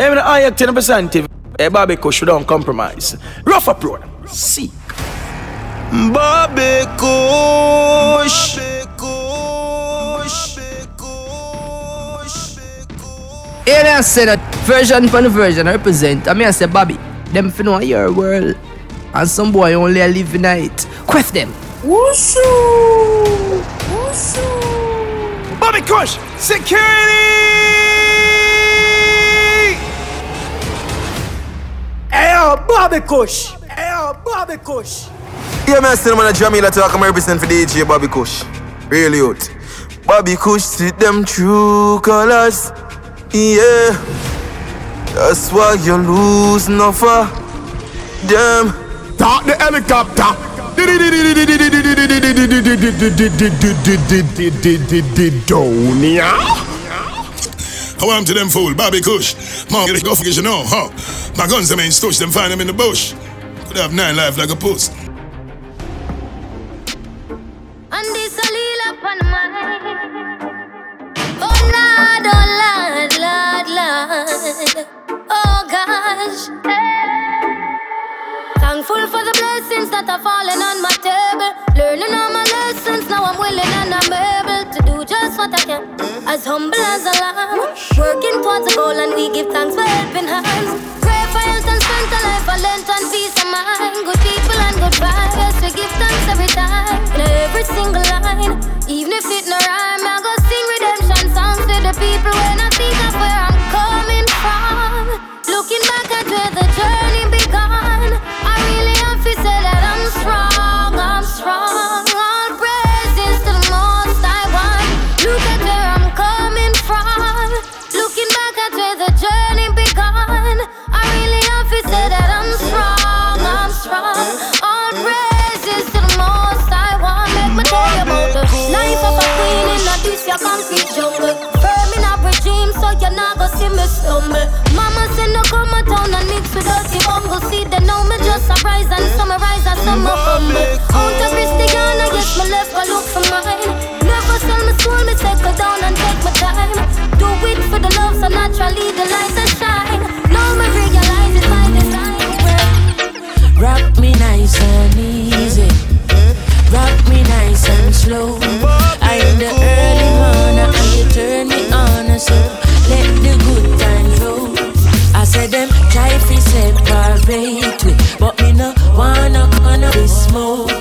Even the higher 10% Hey, eh, Bobby Kush, don't compromise. Rough approach. Seek. Bobby Kush. Here I say that version for the version I represent. I mean I say Bobby, them fi know your world. And some boy only live in it. Quest them. Wushu! Wushu! Bobby Kush, security! Hey yo, Bobby Kush! Hey yo, Bobby Kush! Yeah, man, still man a Jamila talk. I'm represent for DJ Bobby Kush. Really out. Bobby Kush see them true colors. Yeah. That's why you lose no for them. Talk the helicopter. Donia. I want to them fool, Bobby Kush. Mom, get go forget you know, huh? My guns, them ain't stush, them find them in the bush. Could have nine life like a puss. Oh oh. Oh gosh. Thankful for the blessings that are falling on my table. Learning all my lessons, now I'm willing and I'm able to do just what I can. As humble as a lamb, working towards a goal, and we give thanks for helping hands. Pray for health and strength, a life, a length and peace of mind. Good people and good vibes, we give thanks every time. In every single line, even if it no rhyme, I go sing redemption songs to the people when I think of where I'm coming from. Looking back at where the journey All praises to the most I want. Make me tell you about the life of a queen in a this your concrete jungle. Firm in a regime, so you're not gonna see me stumble. Mama said no come a town and mix with dirty bumble. See they know me just and summarize and humble. Out of Christiana, yes my left look for mine. Never sell my soul, me settle down and take my time. Do it for the love, so naturally the light that shine. Now me realize my design. Rock me nice and easy. Rock me nice and slow. I in the early morning and you turn me on so let the good times roll. I said them try to separate we, but me no wanna gonna be smoke.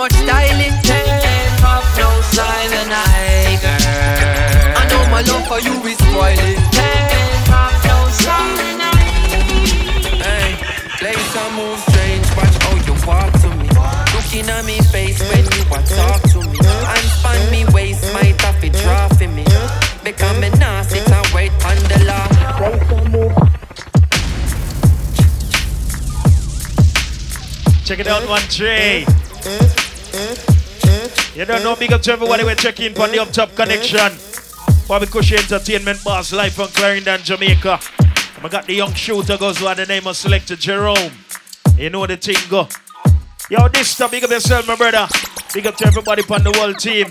Much styling. Turn pop your style and I, girl. I know my love for you is spoiling. Turn pop your style and I. Hey, place I move strange, watch how you walk to me. Looking at me face when you want talk to me. And span me waist, might have it draw for me. Become a nah sit and wait on the law. Check it out, one tray. You don't know, big up to everybody we're checking for the up top connection. Bobby Cushy Entertainment Boss, live from Clarendon, Jamaica. I got the young shooter goes by the name of Selector Jerome. You know the thing go. Yo, this time, big up yourself, my brother. Big up to everybody on the world team.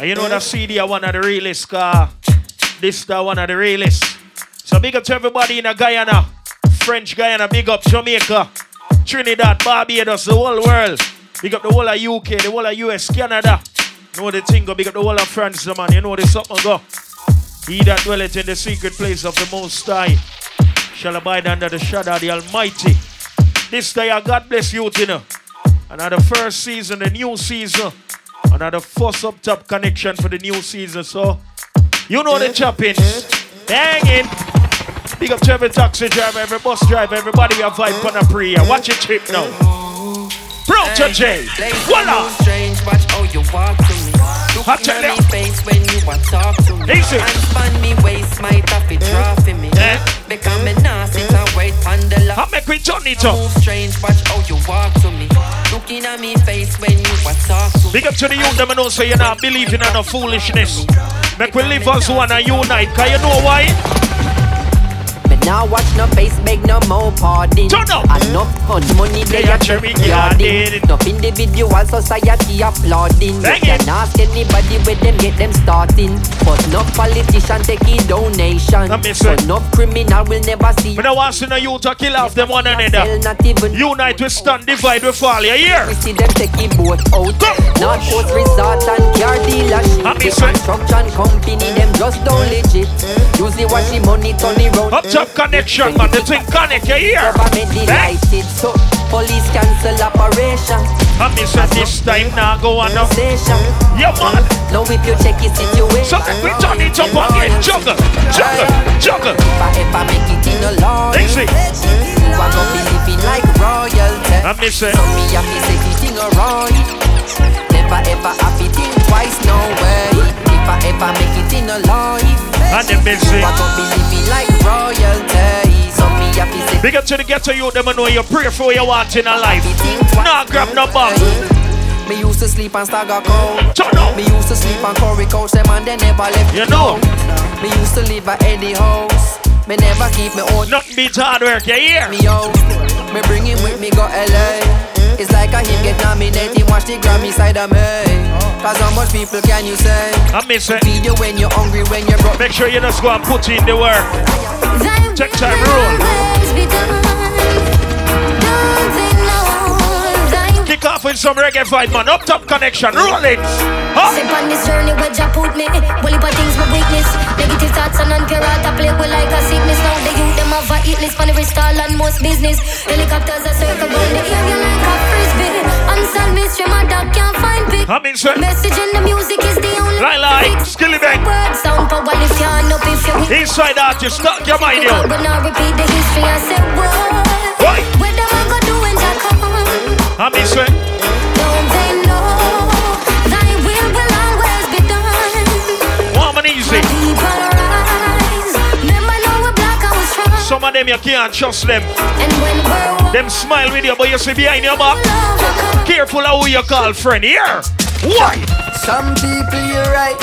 And you know that CD are one of the realest car. This is one of the realest. So big up to everybody in Guyana, French Guyana, big up Jamaica, Trinidad, Barbados, the whole world. Big up the whole of UK, the whole of US, Canada. Know the thing go, big up the whole of France, the man. You know the something go. He that dwelleth in the secret place of the Most High shall abide under the shadow of the Almighty. This day, I God bless you, you know. Another first season, the new season. Another first up top connection for the new season. So, you know the choppings. Hanging. Big up to every taxi driver, every bus driver, everybody we have vibe on a pre. Watch your trip now. Pro J. Voila. Strange, watch how you walk to me. Look in me face when you a talk to me. Easy. And span me waist, might have eh. eh. it draw for me. Because me nah sit and wait on the lock. I make we turn it up. Move strange, watch how you walk to me. Looking at me face when you a talk to me. Big up to the youth, them know say you're not believing in no foolishness. Make we live as one and unite, cause you know why? Now watch no face, beg no more pardon. Turn up. Enough fun money they They are cherry garden. Enough individual society applauding. You can ask anybody where them get them starting. But no politician take a donation. So no criminal will never see. Me no want to no youth to kill off them one another. Tell not even Unite, we stand, divide, we fall. You hear? we see them taking boat out. Not boat resort and car dealership. The construction company them just don't legit. Usually watch the money turn it round. Up top connection, man. The thing connect, you hear? Government eh? delighted, so police cancel operation. And me say this time now go on now. Station. Yeah, man. Now if you check your situation, So let me turn it up again. Juggle, juggle, juggle. If I ever make it in a law, Easy. you are gonna be living like royalty. Me say, So me have to say the thing alright. Never ever have it think twice, no way. If I ever make it in a life, and then me you say, are gonna be like royalty. So me have to say big up to the ghetto youth, them know you pray for your want in a life. the. Nah, grab no bag. Me used to sleep on Stagger Court. Turn up. Me used to sleep on Corey Coach, them and they never left You know. Me used to live at Eddie House. Me never keep me own Nothing beats hard work, you hear? me out. Me bring him with me go LA. It's like a him get nominated, watch the Grammy side of me. Cause how much people can you say? And me say, Feed you when you're hungry, when you're broke. make sure you just go and put in the work. Thy Check time will roll. always be done. Don't ignore thy Kick off with some reggae vibe, man. Up top connection, roll it. Huh? Step on this journey where Jah put me Well, if things my weakness Negative thoughts and non-pure heart I play with like a sickness. Now the youth them have a hit list For every stall and most business. Helicopters are circle round the area like a frisbee. Unsolved mystery my dog can't find pick I mean, say, Message in the music is the only Lie, lie, skilly bang. Word sound power if you hand up if you Inside artist, stop your mind, yo. But now repeat the history and say what Right. Where them I go do when Jah come? I mean, say, strong. Some of them you can't trust them. And Them smile with you, but you see behind your back. Careful of who you call friend here. Why? Some people you're right,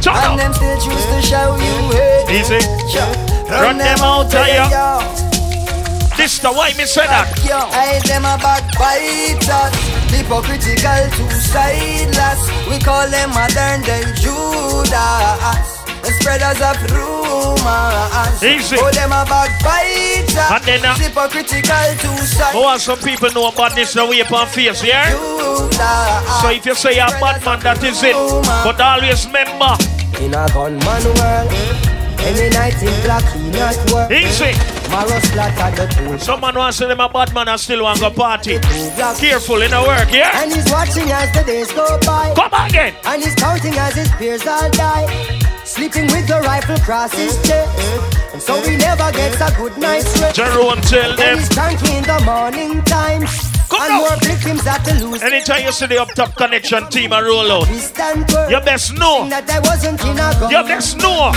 Turn and up. them still choose to show you hate. Easy. Sure. Run them out of ya. This the why me say that. Yo, I them a backbiters, hypocritical, two-sideless. We call them modern day Judas, the spreaders of rumors. Easy. Oh, them a backbiters, And then, uh, hypocritical, I two-sideless. want some people know about this the way upon face, yeah? So if you say you're a bad man, that is it. But always remember, In a gunman world, any night in black, he not work. easy. Tomorrow splatter the pool. Someone wants to say them a bad man and still want to party. Careful in the work, yeah? And he's watching as the days go by. Come again. And he's counting as his peers all die. Sleeping with the rifle across his chest. And so he never gets a good night's rest. Jerome tell Then them. he's cranky in the morning time. Come and on. more victims that to lose. Anytime you see the up top connection team a roll out, We stand firm. you best know. That I wasn't in a gun. You best know.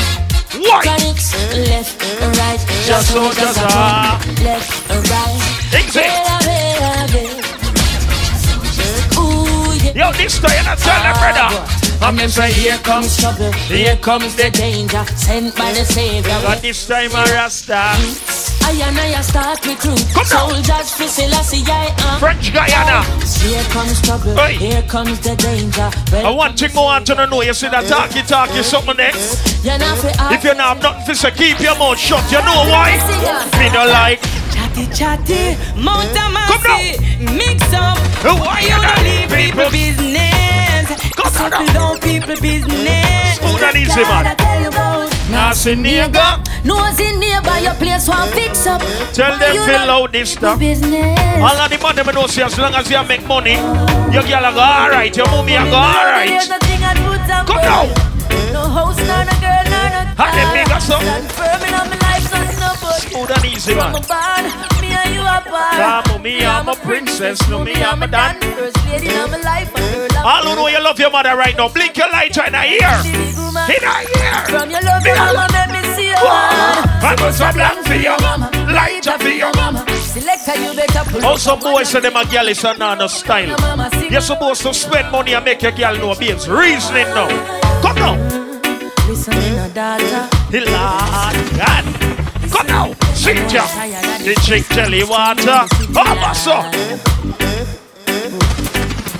Why? Chronics, left and right. Just so, just ah. Left and right. Easy. Bella, bella, bella. Yo, this time you're not telling brother. I'm me say here comes trouble, here comes the danger, sent by the Savior. But this time a Rasta. I and I start recruit soldiers for Selassie I am. French Guyana. Here comes trouble, here comes the danger. I want to go on to know you see that talky talky something next. You're not for If you not nothing to say, keep your mouth shut. You know why? Me no like. Chatty chatty, Mount Amasi, mix up. Why you don't leave people business? Settle down people business. Smooth and easy, man. Nasty nigga. Nosy neighbor, your place want fix up. Tell them fill out this stuff. Business. All of the money me know see as long as you make money, your girl go alright, your mommy go alright. the thing I put on Come now. No nor no girl, nor no Have them big or something. Smooth and easy, From man. a band, me and you are part. Come me, I'm a princess. No, me, I'm a dan. First lady in my life, a of All who know you love your mother right now, blink your light in the ear. In the ear. From your love, your mama, make me see your man. I got some black for you, light up for you. Selector, you better pull Also, boys say them a girl is a nano style. You're supposed to spend money and make your girl know babes. Reasoning now. Come now. Listen a daughter. Lord God. Come now. Sit ya. The chick jelly water. Oh, what's up?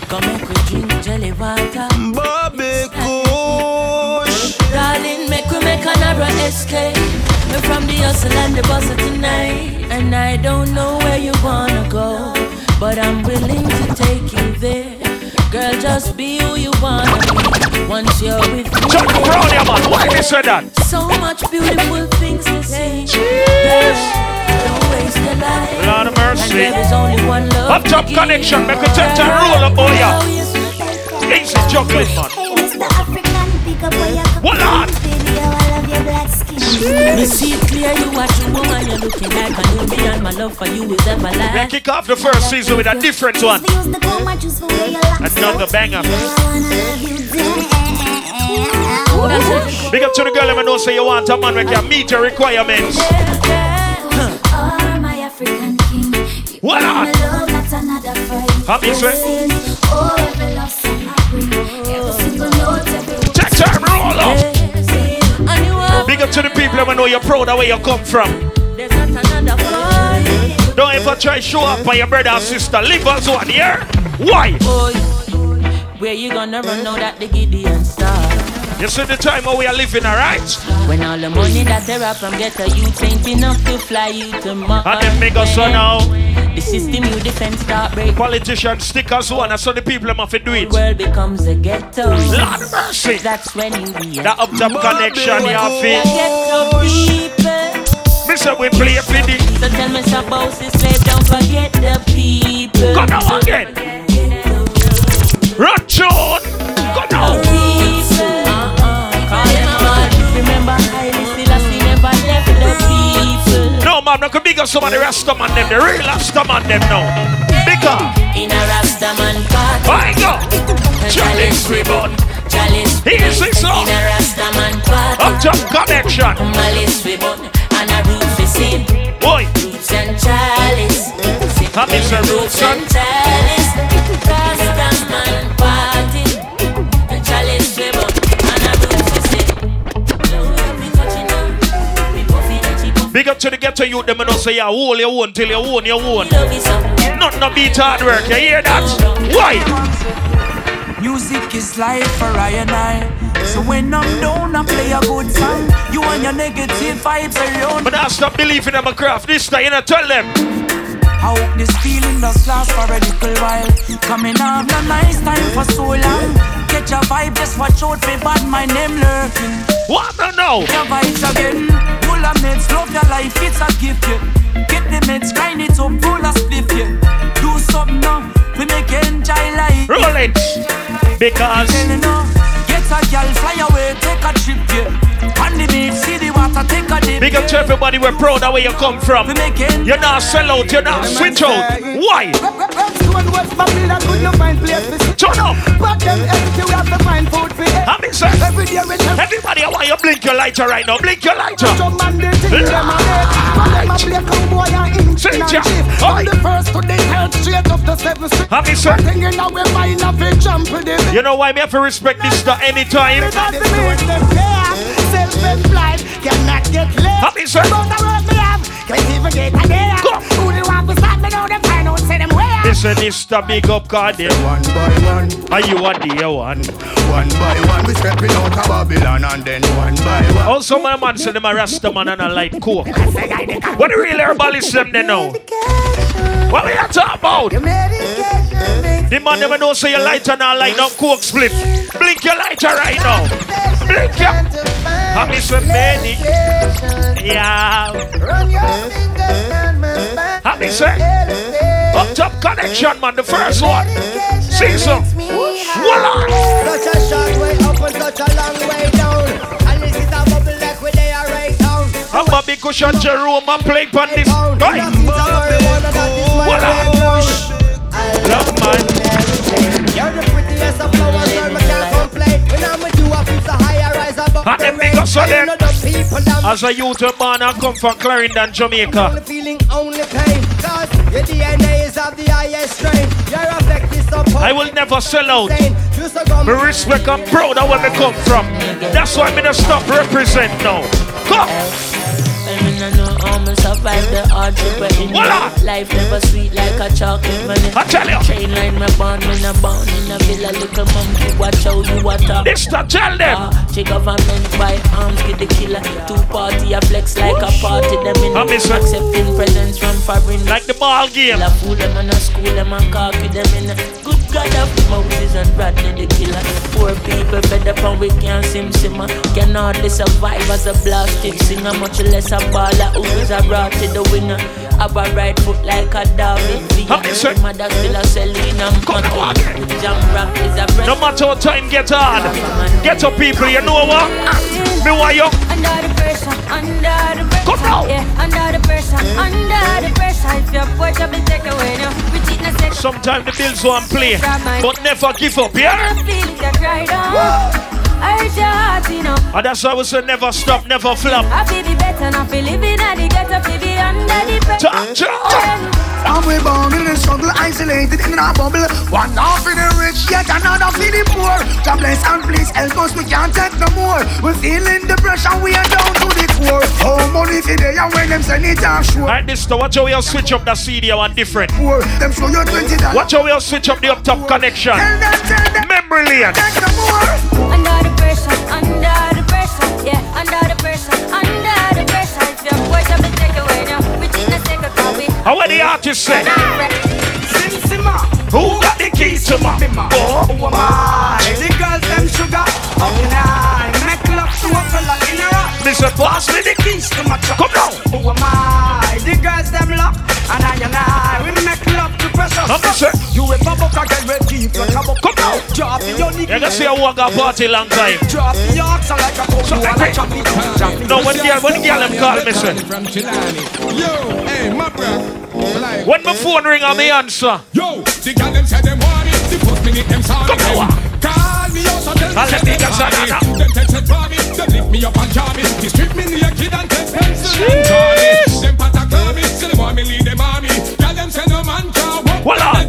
Come make we drink jelly water. Uh. Bobby Kush. Darling, make we make another escape. We're from the hustle and the bustle tonight. And I don't know where you wanna go. But I'm willing to take you there. Girl, just be who you wanna be. Once you're with me. Chuck Brown, yeah, man. Why they say that? So much beautiful things to see. Girl, don't waste your life. Lord of mercy. And there is only one love. Up top to connection. Make a take time roll up, boy. yeah. Easy juggling, man. What on? Me see it clear you watch a woman you're looking like a newbie and my love for you is We everlasting. kick off the first season with a different one. Another banger. Big up to the girl, let me know say you want a man who can meet your requirements. What on? Happy say? Check time, roll up. Big up to the people that know you're proud of where you come from. Don't ever try show up by your brother and sister. Leave us one, yeah? Why? Boy, where you gonna run now that the Gideon star? You see the time where we are living, alright? When all the money that they rap from get a youth ain't enough to fly you to Mars. And them make us so now. The system you defend start break. Politicians stick as one, and so the people have to do it. World becomes a ghetto. Lord mercy. That's when you realize. That up top connection, you have to. ghetto people. Say we play for the. So tell me some boss is slave, don't forget the people. Come now again. Run tune. Come now. Man, no can big up some of the Rasta man them, the real Rasta man them now. Bigger. In a Rastaman party. I go. Chalice ribbon. Chalice Here's the song. In a Rastaman party. Up top connection. Malice ribbon and a roof is in. Boy. Roots and chalice. That means the roots and chalice. Big up to the ghetto youth, them and know say you hold your own till you own your own. Love is up. Nothing no beat hard work, you hear that? Why? Music is life for I and I. So when I'm down, I play a good song. You and your negative vibes around. But I stop believing in my craft this time, you know, tell them. I hope this feeling does last for a little while. Coming up, no nice time for so long. Get your vibe, just watch out for bad, my name lurking. What the no? Your vibes again. Full of meds, love your life, it's a gift, yeah. Get the meds, grind it up, full of split, yeah. Do something now, we make enjoy life. Roll it. Because. Get a girl, fly away, take a trip, yeah. On the beach, see the water, take a dip. Big up to everybody, we're proud of where you come from. You're not sell out, you're not switch out. Why? One West Babylon, could you find place sit? Turn up. But them empty, we have to find food for eat. How me say? Every day we tell Everybody, I want you blink your lighter right now. Blink your lighter. Man they ah. think them a But them a play cowboy and inch Say and chief From the first to the third straight up to seven street How me say? One thing in our mind of it jump with it You know why me have to respect this stuff anytime? Because the means them care say them where Listen, this the big up card. One by one, Are you a dear one? one by one, we stepping out of Babylon and then one by one. Also, my man said them a Rasta man and a light coke. What the real herbalists them they know? What we are talking about? The man never know say your lighter now light up coke split. Blink your lighter right now. Blink your. I miss a many. Yeah. run your fingers I miss it. Up top connection man, the first one. See some. Voila. Such a short way up and such a long way down. And this is a bubble like they are right down. I'm Bobby Cushion Jerome and play on this. Right. Voila. Love man. You're the prettiest of flowers, girl, me can't complain. When I'm with you, I feel so high, I rise above And the them rain. big so And you them. know the people that As a youth man, I come from Clarendon, Jamaica. only feeling only pain. Cause your DNA is of the highest strain. Your effect is so I will never sell out. Me respect and proud of where me come from. That's why me don't stop represent now. Come. I mean, I know how me survive the hardship but in Life never sweet like a chocolate vanilla. I tell you. Chain line me born, me no born in a villa. Little monkey, watch how you a talk. This to tell them. Ah, She government by arms, get the killer. Two party, a flex like a party. Them in I miss it. accepting presents from foreign. Like the ball game. I fool them in a school, them and cocky them in a good God of Moses and Rodney the killer. Poor people fed up and we can't sim simmer. Can hardly survive as a blasted singer, much less a baller who is a brought to the winger. Have a right foot like a David Villa. The mother still a Selena Motto. Jam rock is a breath. No matter what time get hard. Get up people, you know what? Me want you. Under the pressure, under the pressure. Come now. Yeah, under the pressure, under the pressure. If your boy trouble take away now, we cheat in second. Sometimes the bills won't play. But never give up, yeah? The feelings that cry down. I hurt you know. And that's why we say never stop, never flop. I feel be better now, feel living at the ghetto, feel be under the pressure. And we born in the struggle, isolated in our bubble. One half for the rich, yet another for the poor. God bless and please help us, we can't take no more. We're feeling the pressure, we are down to the core. Oh, money for the and when them send it offshore. Alright, this to watch how we all switch up the CD one different. Poor, them show you twenty. Watch how we all switch up the up top connection. Memory lane. Under the pressure, under the pressure, yeah, under the pressure, under the pressure. If your boy trouble take away now, we cheat in a second. How what the artist say? Who got the keys to my oh, my? The girls them sugar, how can I make love to a fella in a rock? Listen, pass me the keys to my truck. Come now. Get ready for? Come now, eh? drop your nigga. You can see I walk a party long time. Drop your ox like a cold So, you wanna chop it, chop it. No, when girl, when girl them call me say. Yo, hey, my bro. Like, When my phone ring, I me eh? answer. Yo, the girl them say them want it. The first minute them saw me. Come on. Call me out, so tell me I'll let me get want some it. now. Them text it for me. Them lift me up and jar me. They strip me naked and take pencil and draw me. Them patta call me. Say them want me lead them army. Girl them say no man can walk. Voila.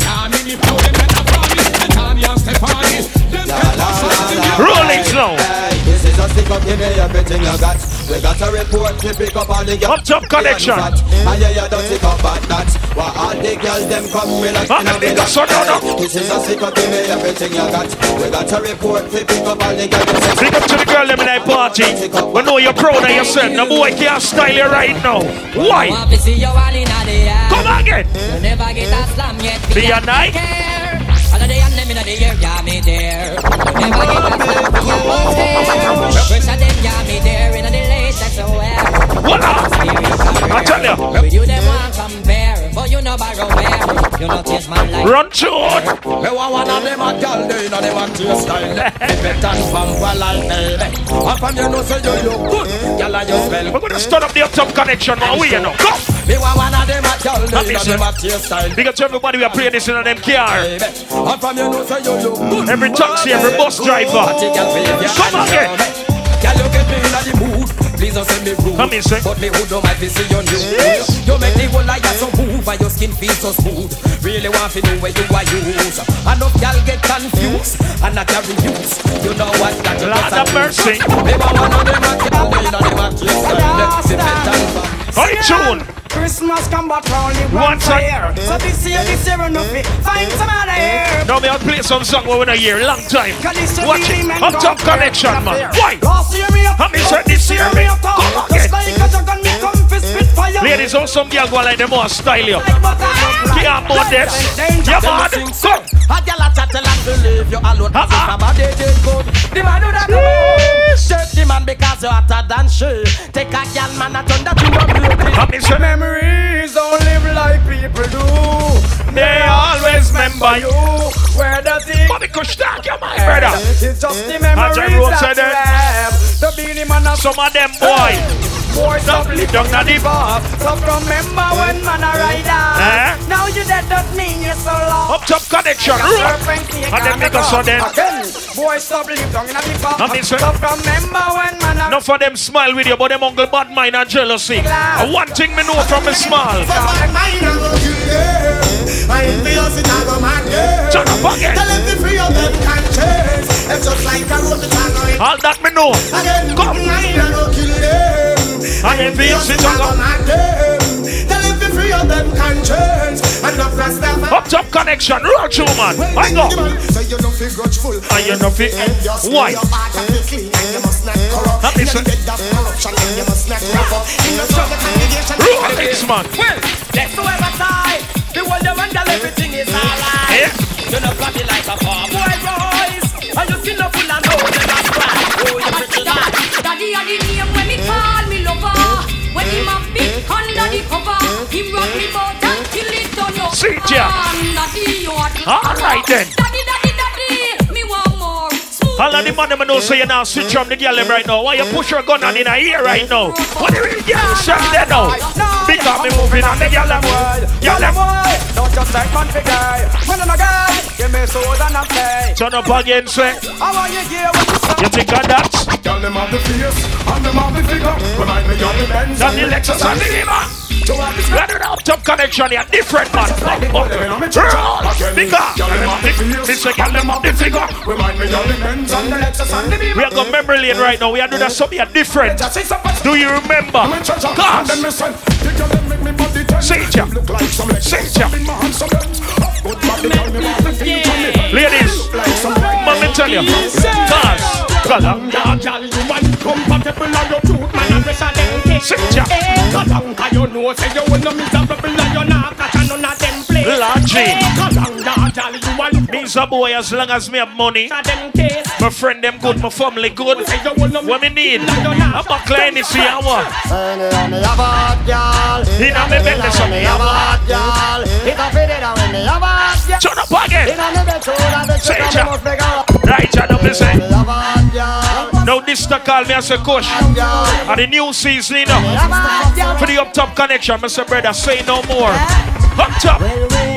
Is a up, give me everything you got. We got a report to pick up all the girls. Up top connection. And yeah, you don't stick up bad nuts. Why all the girls them come relax Ah, in a they got so no, no. This is a stick up, give me everything you got. We got a report to pick up all the girls. Big up to the girl them in that party. We know you're proud of yourself. The boy can't style you right now. Why? Want to see you all in the air. Come again. You never get a slam yet. Be a night. The and them air, yeah, me there. You never get a slam, you won't tear. Fresh of them, yeah, me there. In the latest wear. Voila. I tell you. With you, them want compare. But you know borrow where. You know taste man like. Run tune. Me want one of them a girl, they know them a taste style. Better than Pampal and baby. How come you know say you look good? Girl, I just smell. We're gonna start up the up top connection now. We you know. Go. Me want one of them a Happy, me sir. them a taste style. Big up to everybody we are playing this in them car. And from you know say you look good. Every taxi, every bus driver. Party girl, wave your Come again. around. Girl, you get me in the mood. Please don't say me rude. Come in, sir. But me who don't mind to see you. You make the whole life so move and your skin feel so smooth. Really want to know where you are use. Enough girl get confused and not carry use. You know what that you Lord just have a mercy. Me want one of them a girl, me know them a kiss style. The better. Tune? Christmas come back only One once time. a year. So this year, this year, enough it. Find some other year. Now me I'll play some song we in a year, long time. Cause this year Watch it. meant Up top connection, man. Why? Last year me up. How me say this year me? up. Come Just again. like a dragon, me come for spit fire. Ladies, how some girl go like them more style you. Can't more this. Yeah, man. Come. A girl a chat and believe you alone. Cause if a body did good The man who that Take the man because you hotter than she. Take a girl man a turn that you a beauty Memories don't live like people do. They always remember you. Where does it Bobby Kush talk you my brother. It's just the memories that you have The Beenie Man a Some of them boy Boy stop live down the deep So remember when man a rider Eh? Now you dead don't mean you so long Up top connection. And then make us so then. Boy, stop live down in a big bar. I. Stop remember when man a Enough for them smile with you, but them uncle bad mind and jealousy. One thing me know from me smile. Turn up again. All that me know. Come. I ain't feel shit Up top connection, roll through man. I go. And you know fit. Why? Happy sir. Roll this man. Well, let's do ever tie. The world you wonder everything is alright. Yeah. You know flabby like a bar boy Royce. And you still no full of no never cry. Oh, you pretty like. Daddy had the name when me call me lover. When him a big under the cover, him rock me bout until it done up. See it, yeah. And daddy, you are the All right then. Daddy, daddy, daddy, me want more. Smooth. All of the man them know say you now switch from the girl them right now. Why you push your gun on in her ear right now? What do you girl shot there now? Because me moving on the girl them world. Girl them Don't just like man for guy. Man and a guy. Give me soda and a play. Turn up again, say. I want you hear what you say. You think of that? Girl, them have the face and them have the figure. Remind me of the Benz That the Lexus and the Beamer. We are doing up top connection here, different man. Roll, bigger. This a girl them up the figure. Remind me of the Benz and the Lexus and the Beamer. We are going memory lane right now. We are doing that something different. Do you remember? Cause Say it, yeah. Say it. Ladies, let me tell you. Cause, cause, Girl, you want compatible and your truth, man, and pressure them cake. Sit ya. Eh, as you know, say you no miserable and you're not Lord G. Cause long as girl, you want me's a boy as long as me have money. My friend them good, my family good. What me need? I'm a client this year. I want. In a me bed, so me have a Turn up again. Say it, yeah. Right, yeah, double say. Now this to call me as a coach. And the new season, you know. For the up top connection, Mr. Brother, say no more. Up top.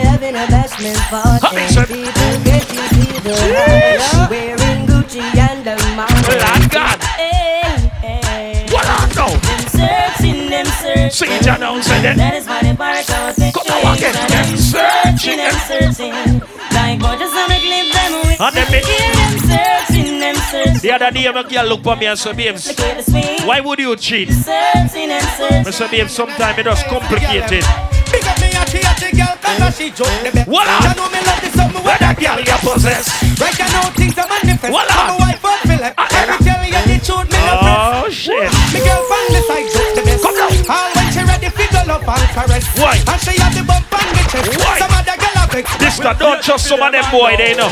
Having a bashment party. Listen. People get you see the light. Wearing Gucci and the mountain. Lord God. Hey, hey. What on now? Them searching, them searching. Sing it down, say that. That is why they bark out the Come on, again. Them searching, them searching. Like what just wanna clip them with. And them make- Yeah, them searching, them searching. The other day, girl look for me and say, babes, Look at the swing. why would you cheat? Searching and searching. I say, babes, sometimes it just complicated. Cause she joke the best. Voila. You know me love this something Where that girl you possess? Right you know things are manifest. Voila. I'm a wife of Philip. Ah, Every girl you the truth, me no Oh, shit. Me girl from the side joke the best. Come down. All when she ready, fi go love and caress. Why? And she have the bump and the chest. Why? Some other girl a vex. This Sister, don't trust some of them boy, they know.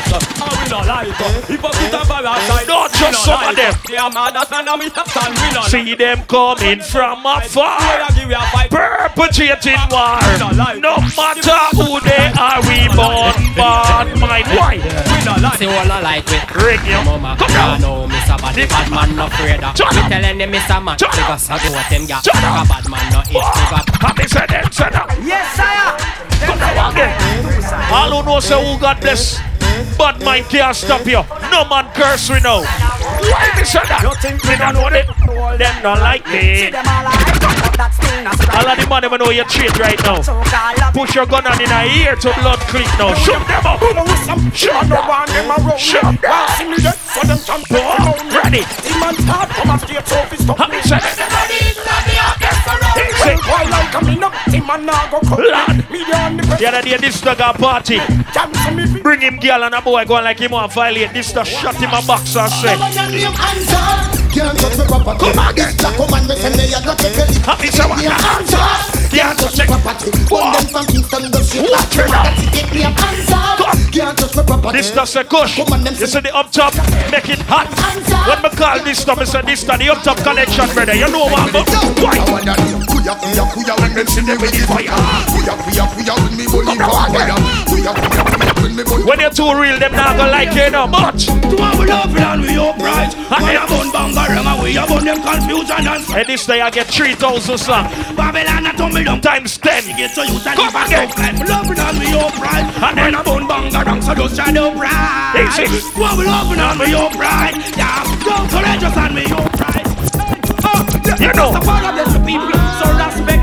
Don't trust some of them. See them coming from afar. Perpetrating war. No matter who they are, we born bad mind. Why? See all I like with Ring you. Mama, Come I down. know Mr. Body bad man no afraid of. Shut Me telling them Mr. Man Shut up. because I do what them got. Shut A up. bad man no itch me got. Happy said them, said them. Yes, sire. Come down again. All who know say who got this. Bad mind can't stop you. No man curse we know. Why me say that? Me don't know them. Them not like me. All of the man them know you cheat right now. Push your gun on in a ear to blood click now. Shoot them up. Shoot them up. Shoot them up. Oh, Ready. Happy said them. Lord. The other day, this dog a party. Bring him girl and a boy going like him want violate. This dog shot him a box and say. Come again. Happy say what? Can't touch it. Watch it now. This does a kush. You see the up top, make it hot. When me call this stuff, I say this the up top connection, brother. You know what? But why? Kuya, kuya, kuya, when them see me with the fire. Kuya, kuya, kuya, when me bully fire. Kuya, kuya, kuya, when me bully. When you're too real, them not gonna like you no much. To our love and we upright. Ah, we eh. a bun bangarang and we a bun them confusion and And this day I get 3,000 song. Babylon a tumble down Times 10. You get so you to Come live a again. tough life. Love and we upright. Ah, then- eh. a bun bangarang so just shine upright. Easy. To our love and we upright. Yeah, don't courageous and we upright. You know. That's a of the people. So respect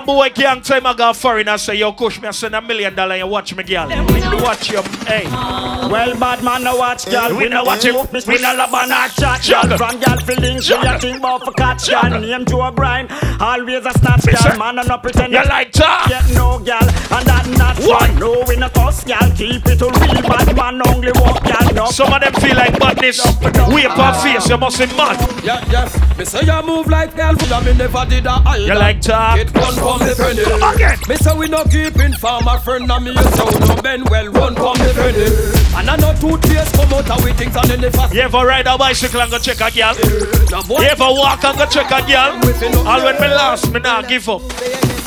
them. Kiss the last. No boy can't tell my girl foreign and say, yo, kush me, I send a million dollar and you watch me, girl. You watch your, hey. Well, bad man no watch girl. We no watch it. We no love and not chat. Juggle. From girl feeling she a Juggle. think about for catch girl. Juggle. Name Joe Bryan. Always a snatch Listen. girl. Man and no pretend. You like talk? Get no girl and that not What? one. No we no cuss girl. Keep it to real bad man only walk girl. No. Some of them feel like badness. Whip her face, you must be mad. Yeah, yes. Me say you move like girl, but me never did a You like talk? Get one from the penny. Again. Me say we no keep in farmer friend and me a sound no bend well run from the penny. And I know toothpaste come out of we things and then the fast. You ever ride a bicycle and go check a girl? Now boy, You ever walk and go check a girl? All when me lost, me not give up.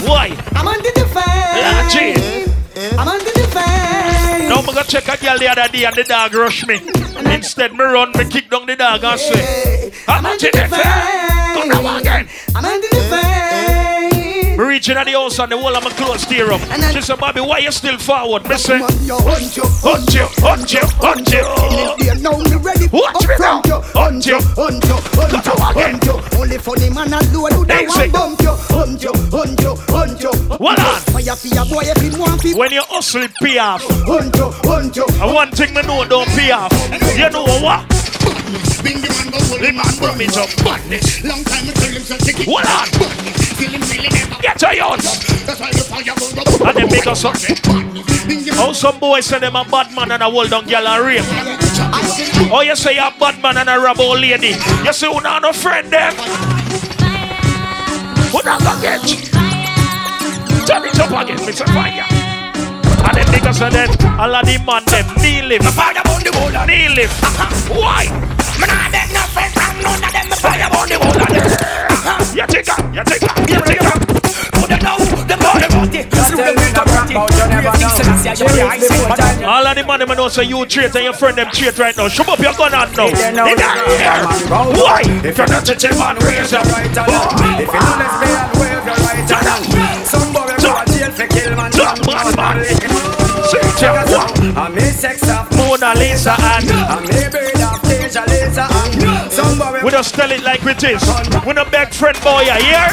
Why? I'm on the defense. Yeah, G. I'm on the defense. Now me go check a girl the other day and the dog rush me. Instead, me run, me kick down the dog and say, I'm not in the Come now again. I'm on the defense. Reaching at the house and the whole of my clothes tear up. She said, Bobby, why you still forward? Me say, Hunt you, hunt you, hunt you, hunt you, you. Know me ready. Watch me now. Hunt you, hunt you, hunt you, hunt you, you. Only funny man alone who Easy. want bump you. Hunt you, hunt you, hunt you. Hold on. Fire for your boy if him want. When you hustle, pay off. Hunt you, hunt you. And one thing me know don't pay off. You know what? Bring the man go hold him and bum it up. Badness. Long time I tell him so take it. Hold on. Badness. Him really never. Get your yours. That's why the fire go rub. And then make us up. How oh, some boys say them a bad man and a hold down girl and rape. Oh, you say you're a bad man and a rob old lady. You say you not no friend them. Who not gonna get? Turn it up again, Mr. Fire. And then niggas say that all of the man them kneel him. The wall and Kneel him. Why? Me nah beg no friend from none of them. Me fire on the and You take you take you take her. Who they know? Them know about it. Slew them with a party. You hear I say. All of the man them know say you traitor and your friend them traitor right now. Shove up your gun and now. In know the that air. man Why? If you're not a man, raise your right hand. If you know this man, wave your right hand. Some boy go to jail for kill man. Jump, man, man. Sit down, walk. I me sex off. Mona Lisa and I me bird off later and some we just tell it like it is. We no beg friend boy, you hear?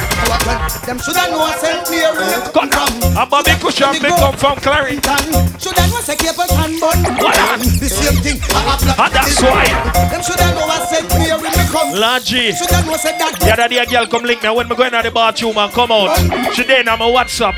Them shoulda know St. Mary. Come down. I'm Bobby Cushion, big come from Clarendon. Shoulda know say Capel can bun. The same thing. And that's why. Them shoulda know St. Mary me come. Lord G. Shoulda know say that. The other day a girl come link me when me going to the bathroom and come out. She then on my WhatsApp.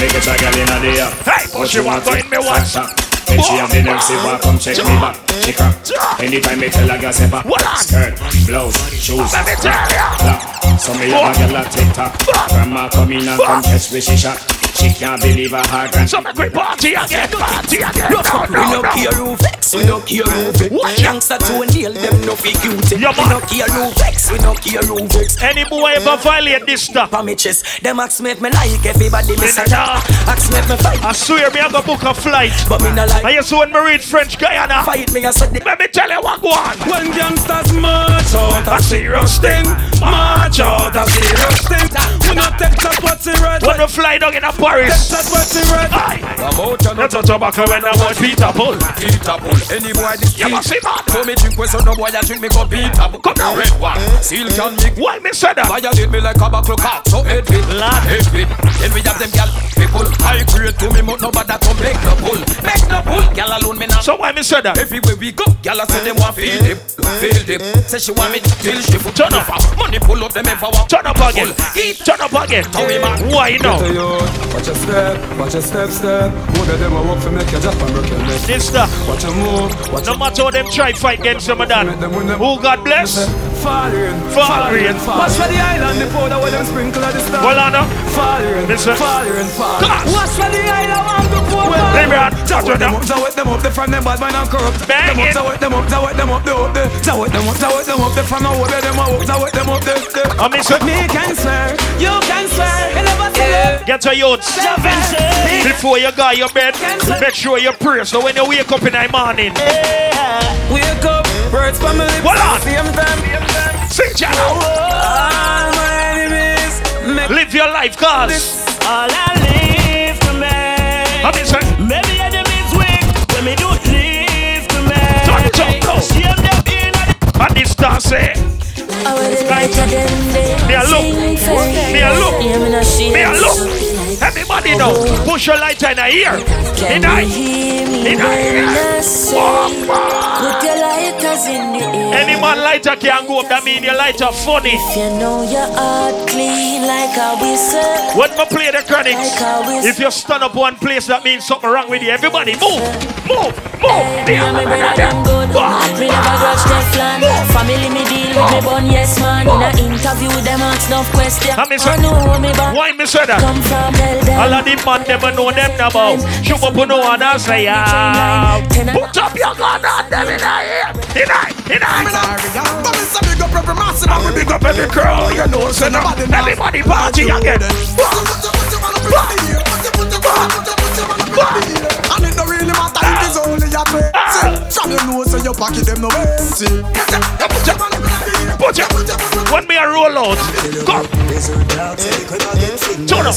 Make it a girl in a day. Hey, but she want go in me WhatsApp. Then she have the nerve say, "Walk, come check me back." Chick up. Anytime me tell a girl say, "Back." What? Skirt, blouse, shoes. Let me tell ya. Black. So me have a girl a TikTok. Grandma come in and come test where she shot. She can't believe her heart and So make we party again, party again. No, we no care who vex, we no care who vex. Youngster to a nail them no fi guilty. We no care who vex, we no care who vex. Any boy ever violate this stuff? On me chest, them ask me if me like everybody me say nah. Ask me if me fight. I swear me I go book a flight. But me no like. I used to when me read French Guyana. Fight me I said. Let me tell you what go on. When gangsters march out a serious thing, march out a serious thing. We not take that what's the red. When we fly down in a Paris. Take that what's the red. Come out and not a tobacco when I want Peter Bull. Peter Bull. Any boy this You must see man. So me drink with so no boy that drink me go Peter Bull. Come now. Red one. Seal can make. Why me say that? Violate me like a buckle cock. So head fit. Lad. Head fit. Then we have them gal people. High grade to me but nobody to make no pull. Make no pull. Gal alone me now. So why me say that? Everywhere we go, gal say them want feel dip, feel dip. Say she want me till she foot Turn up. Money pull up them ever want. Turn up again. Turn up again. Why now? Watch your step, watch your step, step. Who of them a work for make your job and broken neck. This stuff. Watch your move, watch No matter how them try fight against them, done. Who God bless? Fall rain, Fall rain. Watch for the island, the powder where them sprinkle at the start. Well, I know. Fall rain, Listen. fall rain, fall. Watch for the island, want to pour. Hey, man. Zawet them up, zawet them up, they from them bad man and corrupt. Bang Them up, it. zawet them up, zawet them up, they up there. Zawet them up, zawet them up, they from the of them up. Zawet them up, they they. I mean, so- Me can swear, you can swear, you never say. Get your youths. Before you go your bed, make sure you pray. So when you wake up in the morning, Wake up, words from my lips, Hold on. same time. sing Jana. All my enemies, Live your life, cause. all I live to make. I mean, say, Maybe enemies weak, when me do live to make. Turn it up, go. Shame them in a and this star say, me a look, me a look, me a look. Everybody know, push your lighter in the ear. In the in the ear. Walk, walk. Put your lighters in the air. Any man lighter can go up, that mean your lighter funny. If you know your heart clean like a whistle. When I play the chronics, Like if you stand up one place, that means something wrong with you. Everybody move, move, move. Me and me brother them good. Me never grudge Teflon. Family me deal with me bun yes man. In a interview them ask enough question. I say, I know me back. why me say that? Come from them. All of the man them a know them now about. Show up on no one and say, yeah. Put up your gun on them in the ear. In the, in the. But me say big up every massive And we big up every girl, you know, say no. Everybody party again. And it don't really matter a twenty From your nose to your pocket, them no empty Put your, when me a roll out, come. Turn up,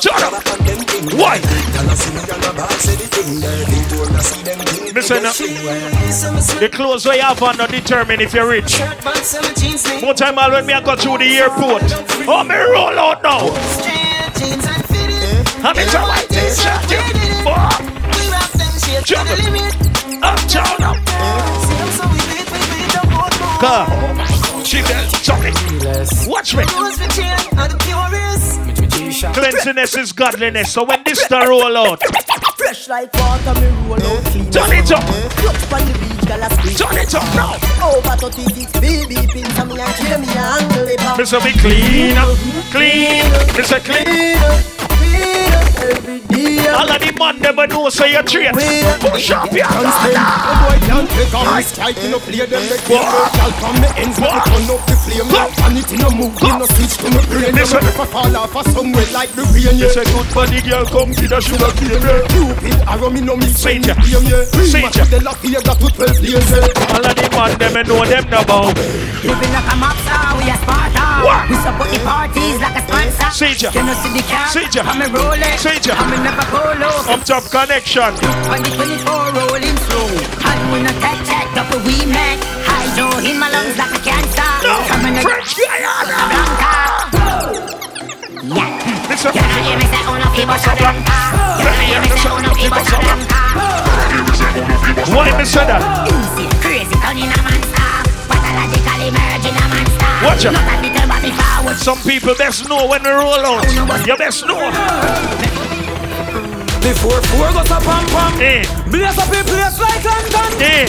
turn up. Why? Listen, uh, the clothes you have on not determine if you're rich. More time all when me I go through the airport. Oh, me roll out now. I'm in the white t-shirt. Jump. Up, turn up. Come. She belt, sorry. Watch me. Cleanliness is godliness. So when this star roll out, Fresh like water, me roll out clean. turn it up. Clutch on the beach, girl a squeeze. Turn it up now. Over 36 BB pins, and me and clear me angle it up. Mr. Be clean, clean, Mr. Clean. Every day. All of the man never know say you're trained. Push up your boy can't take on me strike, you no play them the game Girl from me ends, make me turn up the flame it in a move, you no switch to me brain You Listen. make me fall off a somewhere like the rain, You yeah say good body girl come to the sugar cane. yeah. Cupid, arrow me no me Say ya. the Say ya. the lock, you got to 12 years, yeah All of the man them know them now about. Living like a mobster, we a Sparta. We support the parties like a sponsor. See ya. You know see the car, See ya. I'm a. See ya. I'm a never go low. Up top connection. On the 24 rolling slow. And we no tech check, up a we make. Hydro in my lungs like a cancer. No, I'm in a French Guiana. Listen. You hear me say, oh no, people so blanca. You hear me say, oh no, people blanca. Why me say that? Crazy, turning a monster. Pathologically merging a monster. Watch out. Not a little body forward. Some people best know when we roll out. You best know. Before four goes a pam pam. Eh, Blaze up in place like London. eh.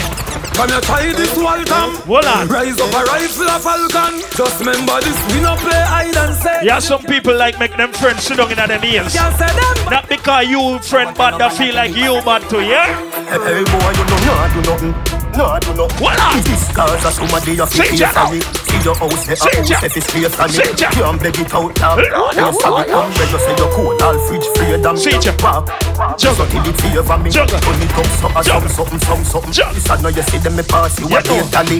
From your try this welcome. Hold on. Rise up a rifle a falcon. Just remember this, we no play hide and seek. Yeah, some people like make them friends sit down in them ears. Can't say them. Not because you friend bad, that feel like you bad too, yeah? Hey boy, you know not do nothing. No, do not. What If this cause of somebody you feel Sit down. sorry. See your house, the Sit house, if it's from Sit it. Can't beg it out, You sorry, come when you say you're cold, all fridge free, damn. Sit down. Walk. Just until it favor me. When it comes to a Juggle. something, something, something, Juggle. something. This I know you see them me pass you a.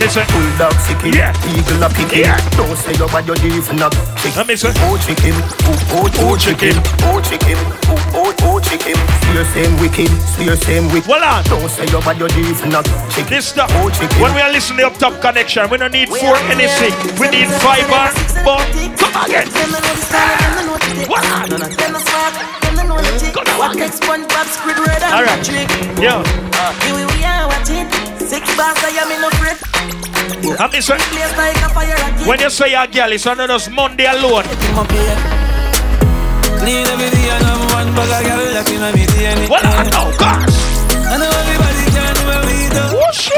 Listen. Bulldog Yeah. eagle a. Yeah. Don't say you're bad, you're different. not chick. Let me say. Oh chicken, oh oh oh, oh chicken, oh chicken, oh oh oh chicken. Swear same wicked, swear same wicked. Hold uh, on. Don't say you're bad, you're different. not chick. This stuff, Oh chicken. when we are listening to Up Top Connection, we don't need four NSC. We need five bar, but come again. What? What next right. Patrick? Yeah. A like a. When you say your girl, it's not just Monday alone. One What? Oh, gosh. I know everybody can do what we. Whoosh!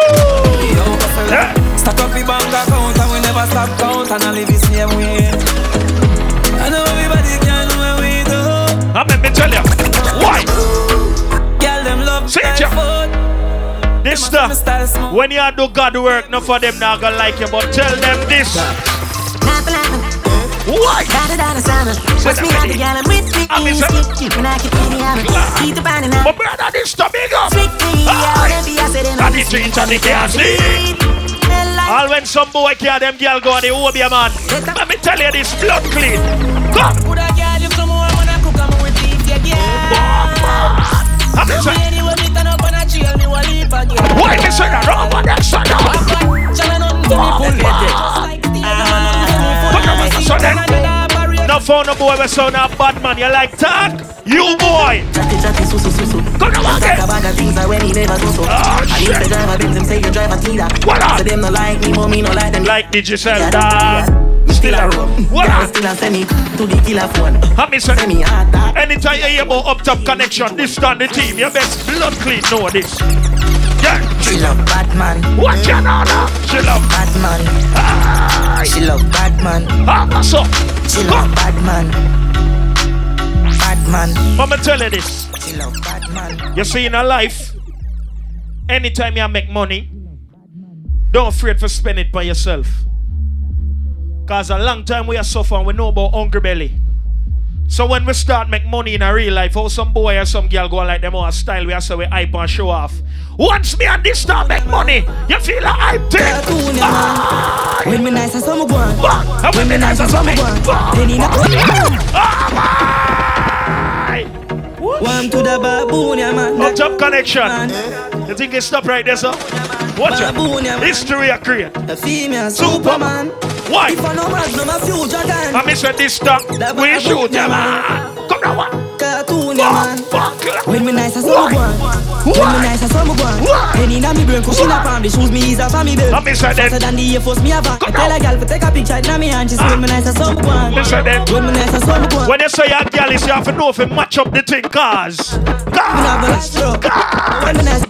Fella. Stack up the bank account and we never stop count and I live the same way. I know everybody can do what we do. I'm let me tell you. Why? Girl, them love Sit like food. This stuff, when you do God work, not for them not gonna like you, but tell them this. Why? Watch me like a gal, I'm with me. I'm in When I keep eating, I'm keep the body now. But brother, this stuff big up. Strictly, I wanna be a sitting And the change and the can't sleep. All when some boy care them girl go on the obia man. Let me tell you this blood clean. Come. A girl, you home when I cook, I'm with beef, yeah, yeah. I'm Tell inside. me anywhere me turn up on a trail, me will leap again. Why me say that wrong on that side? Chana nothing to me, pull it. Just like the other man, nothing to me, pull Come on, it. so then. No phone no boy we sound a bad man. You like talk? You boy. Chatty chatty. Come on Talk about the things that when he never do so. Oh, I used to drive a Benz, them say you drive a. What up? So them no like me, but me no like them. Like Digicel Yeah, dog. yeah. Still a room. What Yeah, up? Still a send me to the killer phone. I miss. Send me hard that. Anytime you hear about up top connection, this time the team, your best blood clean know this. Yeah. She love Batman. What you know now? She love Batman. She love Batman. Ah, what's up? She love Batman. Batman. Mama tell you this. She love Batman. You see in a life, anytime you make money, don't afraid to spend it by yourself. Cause a long time we are suffering, we know about hungry belly. So when we start make money in a real life, how some boy or some girl go like them or style we are so we hype and show off. Once me and this start make money, you feel a hype thing. Ah, When me nice and some go on. ah, When me nice and some go on. Then in a One to the baboon, yeah man. Up top connection. You think it stop right there, sir? Watch Baboon, it. History a create. A female Superman. Superman. Why? If I no magnum, a future time. I miss when this stop. We shoot ya, man. Come now, one. Cartoon, man. When me nice go on. When me nice and some go on. Penny inna me brain, cushion up on the shoes me ease off on belt. I miss when Faster than the Air Force me have on. I tell a girl to take a picture inna me hand. She say me nice go on. Miss when them. When me nice go on. When you say your girl is, you have to know if you match up the thing, cause. Me have no last stroke. When me nice.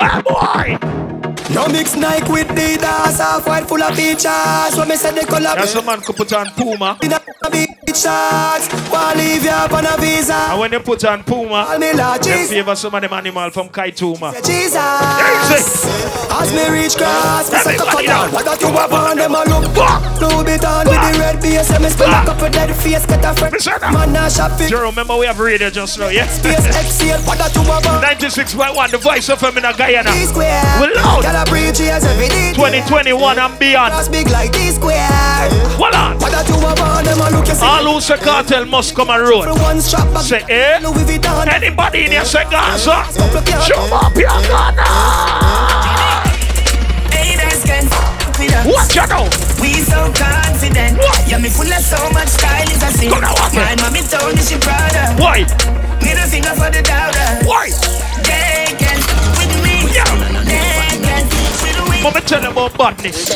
Ah, boy. No mix Nike with Adidas, half white full of features. When me say the color That's a man could put on Puma. in a beach shots. Wanna leave you up on a visa. And when you put on Puma, Call me Lord they Jesus. favor some of them animal from Kaituma. Jesus. As me reach cross, me say Everybody down. What got you up on them a look? Blue bit on with the red base. And me spin a couple dead face. Get a friend. Man, a shop fit. Do you remember we have radio just now, yeah? Space exhale. What got you up on? 96.1, the voice of them in a Guyana. We loud. Gotta breathe cheers every day. 2021 and beyond. That's big like D square. Hold on. What got you up them a look? You see. All who say cartel must come and road. For one back. Say, eh? Louis Vuitton. Anybody in here say Gaza? Show up your gun. Haters can f with us. What? We so confident. Yeah, me full of so much style is a sin. Go now, walk it. My mommy told me she proud of. Why? Middle finger for the doubter. Why? They can with me. Yeah. With me. Tell you about badness.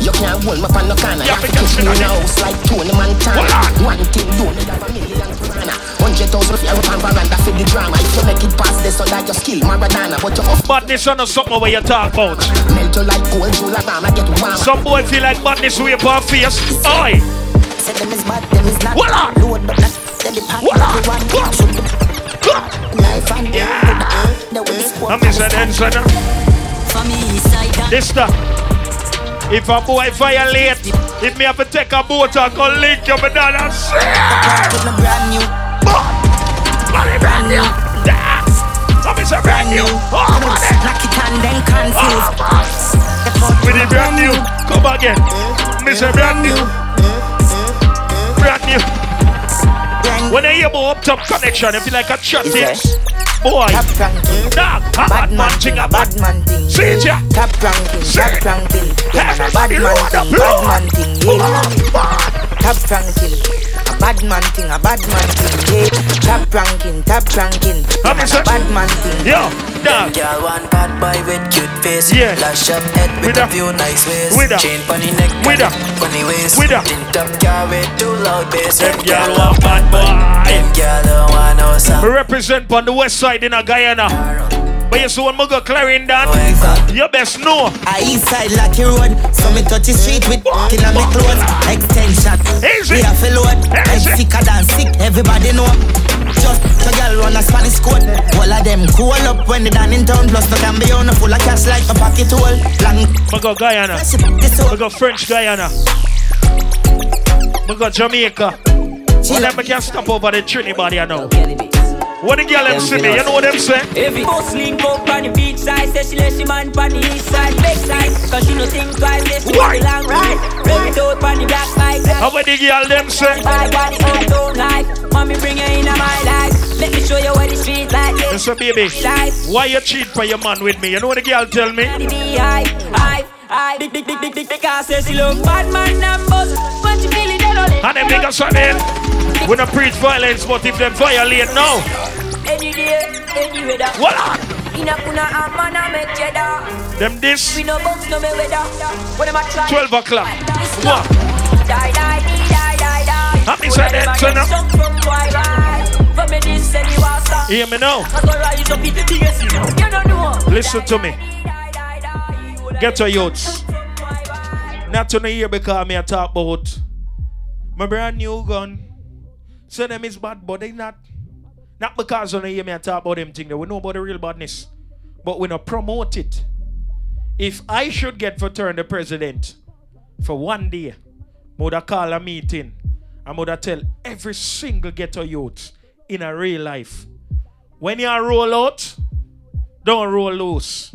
You can't hold me from no corner. You have to kiss me in don't a house like Tony Montana. One thing do me have a million piranha. Hundred thousand for every pound veranda for the drama. If you make it past this, so like your skill Maradona. But you off badness on something where you talk about. Melt you like cold, you like mama get warm. Some boy feel like badness way upon face. Oi! Say them is bad, them is not. Voila! Load up that, then the pack shoot. Life and death. The I'm missing inside. Me, This the. If a boy violate, if me have to take a boat and go link you, but not a Give brand new. Money brand new. Let me say brand new. Oh, money. Knock it and then confused. With the brand new. Come again. Me say brand new. Brand new. Oh, When I hear about up top connection, I feel like a chat it. Boy, dog, a ah, bad man thing, a bad man thing. See ya. Top ranking, top ranking. Yeah, man, a bad man thing, bad man thing. Top ranking. A bad man thing, a bad man thing. Yeah. Top ranking, top ranking. Yeah, man, a bad man thing. Yo, dog. Girl, one bad boy with cute face. Yeah. Lash up head with, With a a- few nice ways. with a- Chain pon the neck, with a- pon the waist. with a- Tint up car with too loud bass. Them girl want bad boy. Them girl don't want no sound. We represent on the west side in a Guyana. But you see we go Clarendon, you best know. I east side Lucky Road, so me touch the street with killer me clothes. Extension, Easy. we have a load. I'm sicker than sick, everybody know. Just a girl run a Spanish code. All of them cool up when they done in town. Plus, no can be on a full of cash like a pocket hole. Long We go Guyana. We go French Guyana. We go Jamaica. Well, them can stop over the Trinidad I know. What the girl them see me, you know what them say? Every boss link up on the beach side, say she let she man on the east side, back side. Cause she no think twice, say she want the long ride. Rub it out on the black side. How about the girl them say? I got the uptown life. Mommy bring her in my life. Let me show you what the street like. Yeah. Listen, baby, why you cheat for your man with me? You know what the girl tell me? I, I, I, big, big, big, big, big, because say she look bad man numbers. But she feel it, they don't let And them niggas son in. We don't preach violence, but if them violate now, Any day, any weather. What? In a kuna a man a make cheddar. them this We no box, no me weather. When them a try. 12 o'clock. What? Die, die, die, die, die, die. Happy Sunday, When them a son get of- some from Twilight. For me this and you are star. Hear me now. I go rise up in the biggest. You don't know. Listen to me. Get your youths. Not to hear because me a talk about my brand new gun. So them is bad, but they not. Not because on hear me talk about them thing. They we know about the real badness. But we not promote it. If I should get for turn the president for one day, I would call a meeting. I would tell every single ghetto youth in a real life. When you roll out, don't roll loose.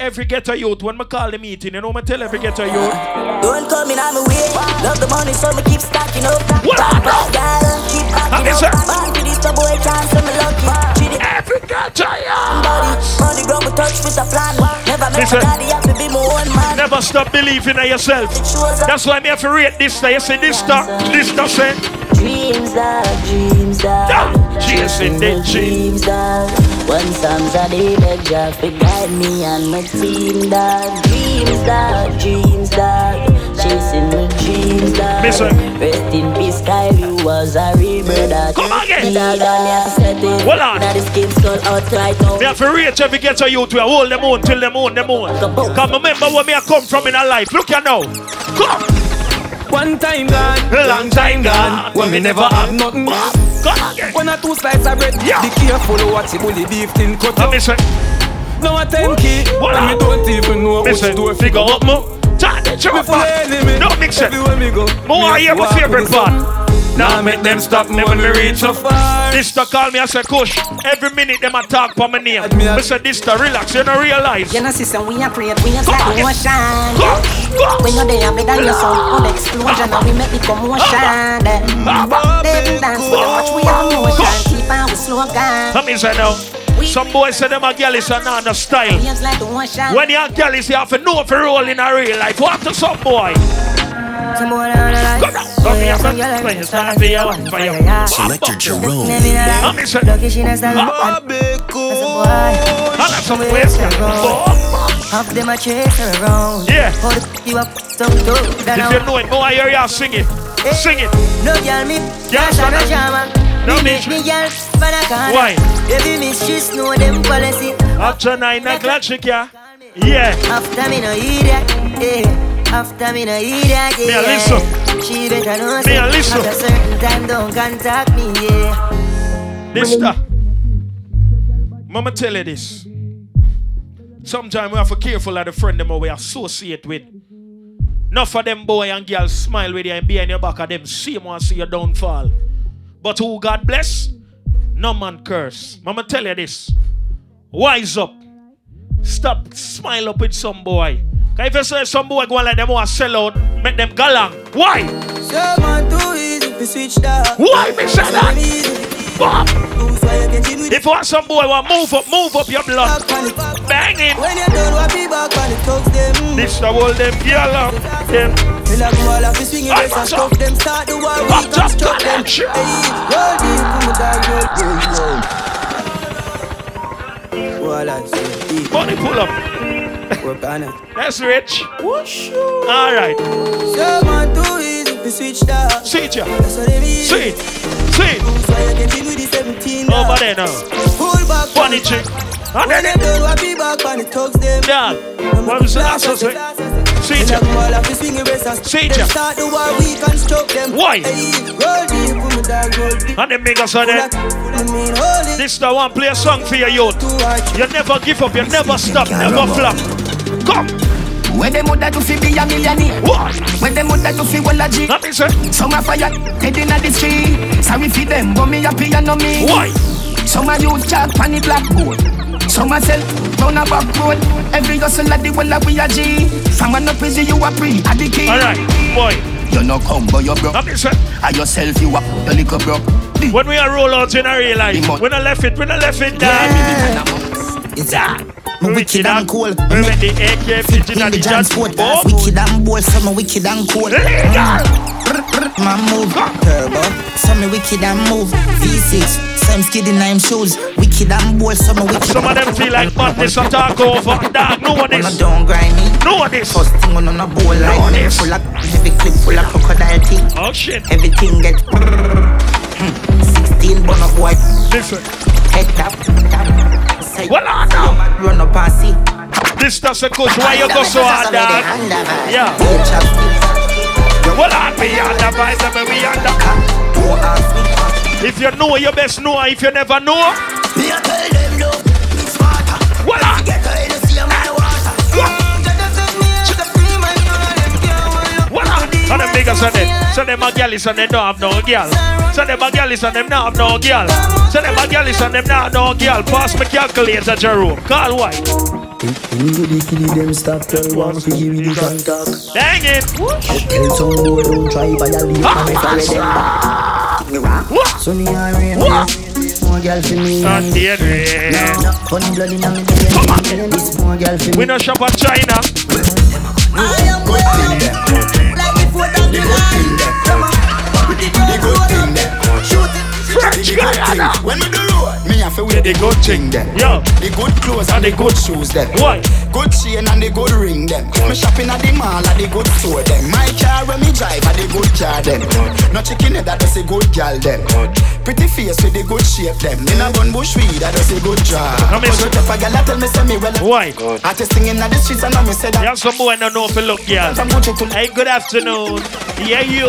Every ghetto youth, when I call the meeting, you know me tell every ghetto youth. Don't come in on my way. Love the money, so me keep stacking up. What Top class girl, keep backing up. Born for this, boy chance, me lucky. Every ghetto body. On the ground, we touch with a plan. Never make Listen. my daddy have to be my own man. Never stop believing in yourself. That's why me have to rate this. You see this stuff, this stuff say. Dreams, dog, dreams, dog. Chasing the dreams, dog. One Psalms a day, beg Jah to guide me and my team, dog. Dreams, dog, dreams, dog. Chasing my dreams, dog. Listen. Rest in peace, Kylie was a real brother. Come again. The dog me have to set it. Hold on. Now the skin skull out right now. Me have to rate every ghetto youth. We hold them on till them on them on. Come remember where me I come from in a life. Look here now. Come. One time gone, long time gone. When me never have nothing. Come again. When I two slices of bread, Yeah. be careful what you bully beef thin cut up. me say. Now a ten key, What and up? don't even know which Listen, door figure up more. Turn the Me truth full of enemy. Don't mix it. Everywhere me go. More I hear my favorite part. Sun. Now make them stop me when me reach so far. This to call me as a kush. Every minute them attack for my name. Me say this to relax. You don't realize. You know, sister, we are create, we are Come like on, yes. motion. Go, go. When you're there, better than your sound, full explosion, and we make the commotion. Then dance, we watch, we have motion. Keep on with slogan. Let me say now. Some boys say them a girl is another style. Waves the ocean. When you're a girl you have to know if you roll in a real life. What to some boy? Some boy down the line. Come here, come here. When you stand for your one, Selector Jerome. Let me say. Lucky she not stand Bobby. I some ways. Half them a chase her around. Yeah. Hold it, you up, so do that If you know it, go I hear y'all sing it. Sing it. No girl me, Yeah, cash on son. a jama. No Me bitch. me girl for the corner. Why? Every mistress know them policy. After nine o'clock, chick, yeah. Yeah. After me no idiot, yeah. After me no yeah. Me a listen. She better know Me say a listen. At a certain time, don't contact me, yeah. Stuff. Mama tell you this. Sometimes we have to careful of the friend them we associate with. Not for them boy and girl smile with you and be behind your back of them see one see your downfall. But who God bless, no man curse. Mama tell you this. Wise up. Stop smile up with some boy. 'Cause if you say some boy go on like them want to sell out, make them galang. Why? So man too easy to switch that. Why me say that? Bob. If you want some boy want move up, move up your blood. Bang it. When you done what be back on the thugs them. This the whole them girl up. Them. Feel like all of you swinging Aye, this and what's stuff them start the war we Up, can stop them. connection. Hey, roll deep, put my dog roll, roll, roll. Say deep. Money pull up. Work on it. That's rich. All right. So man too easy to switch that. Switch ya. That's what they mean. Sweet. Sweet. So you can chill with the 17 Over there now. Pull back. Funny chick. And When then what be back on the thugs them. Dog. What was? That's what I say. Sweet ya. All of you swinging race and Sweet them ya. start the war we can stop them. Why? Hey, roll deep, put dog roll deep. And them niggas are there. I mean, hold it. This the one play a song for your youth. You never give up, you never stop, never flop. Come. When them woulda do fi be a millionaire What? When them woulda do fi well a G Nothing say. Eh? Some a fire dead inna the street Sorry fi them but me happy and no me Why? Some a youth chat pon the blackboard Some a sell down a back road Every hustle a the well a we a G From an up easy you a pre a the key Alright, boy. You no come but you broke Nothing say. A yourself you a the little broke When we are roll out in a real life, we not left it, we not left it down. It's that. Wicked and cool. We met the AK 15 and the transport. Wicked and bold, so me wicked and cool. Man move, turbo. So me wicked and move. V6, same skid in nine shoes. Wicked and bold, so me wicked. Some of them feel like badness and talk over. Dog, know this. Don't grind me. Know this. First thing on a bowl like me. Full of heavy clip, full of crocodile teeth. Oh shit. Everything get. 16 bun up white. Different. Head tap, tap. Say, Well, on now. Run up and see. This does a coach. Why you go so hard, dog? Yeah. Well, vibe, and we. Don't me. If you know, you best know. If you never know, Me a tell them no. Them. So them a gals and them don't have no girl. So them a gals and them not have no girl. So them a gals and them not have no girl. Pass me calculator, Jerome. Call white. Into the kitty them stop tell one fi give me the contact. Dang it. Tell some boy don't try violate Ah, me for them back. Me rock. Sunny and rain. More girl for me. And the rain. No, Funny blood in me vein. This more girl for We me. no shop at China. I am way up. Like before down the line. Come on. Put it on the road. Shoot it. French Guyana. When me do road, me have to wear the good thing then. Yo. The good clothes and the good shoes then. Why? Good chain and the good ring them. Me shopping at the mall at the good store them. My car when me drive at the good car them. No chicken head that does a good gal them. Pretty face with the good shape them. In a bun bush weed that does a good job. I miss But if a gal a tell me say me well. Why? Artist singing at the streets and I me say that. Yeah, some boy no know if you look, girl. Hey, good afternoon. Yeah, you.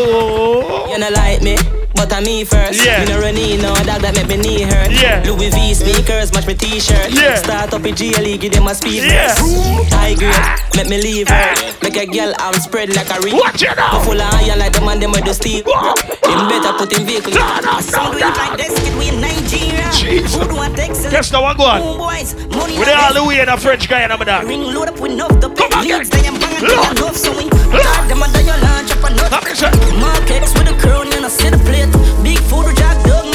You know like me, but I'm me first. Yeah. Me no run in, no dog that make me knee hurt. Yeah. Louis V sneakers, match my t-shirt. Yeah. Start up in GLE, give them a speed Yeah. High grade, make me leave her. Make a girl arm spread like a ring. Watch it out. Me full of iron like the man them with the steel. Him better put him vehicle. Some do it down. like this, kid, we in Nigeria. Jesus. Who do want Texas? Guess the one go on. Boys, money With all the way in a French guy and I'm dog. Ring load up with enough the on, leads. They am banging Lord. enough so we Lord, them under your lunch up and sir. Markets with a crown and a set of plate. Big food with jack dog,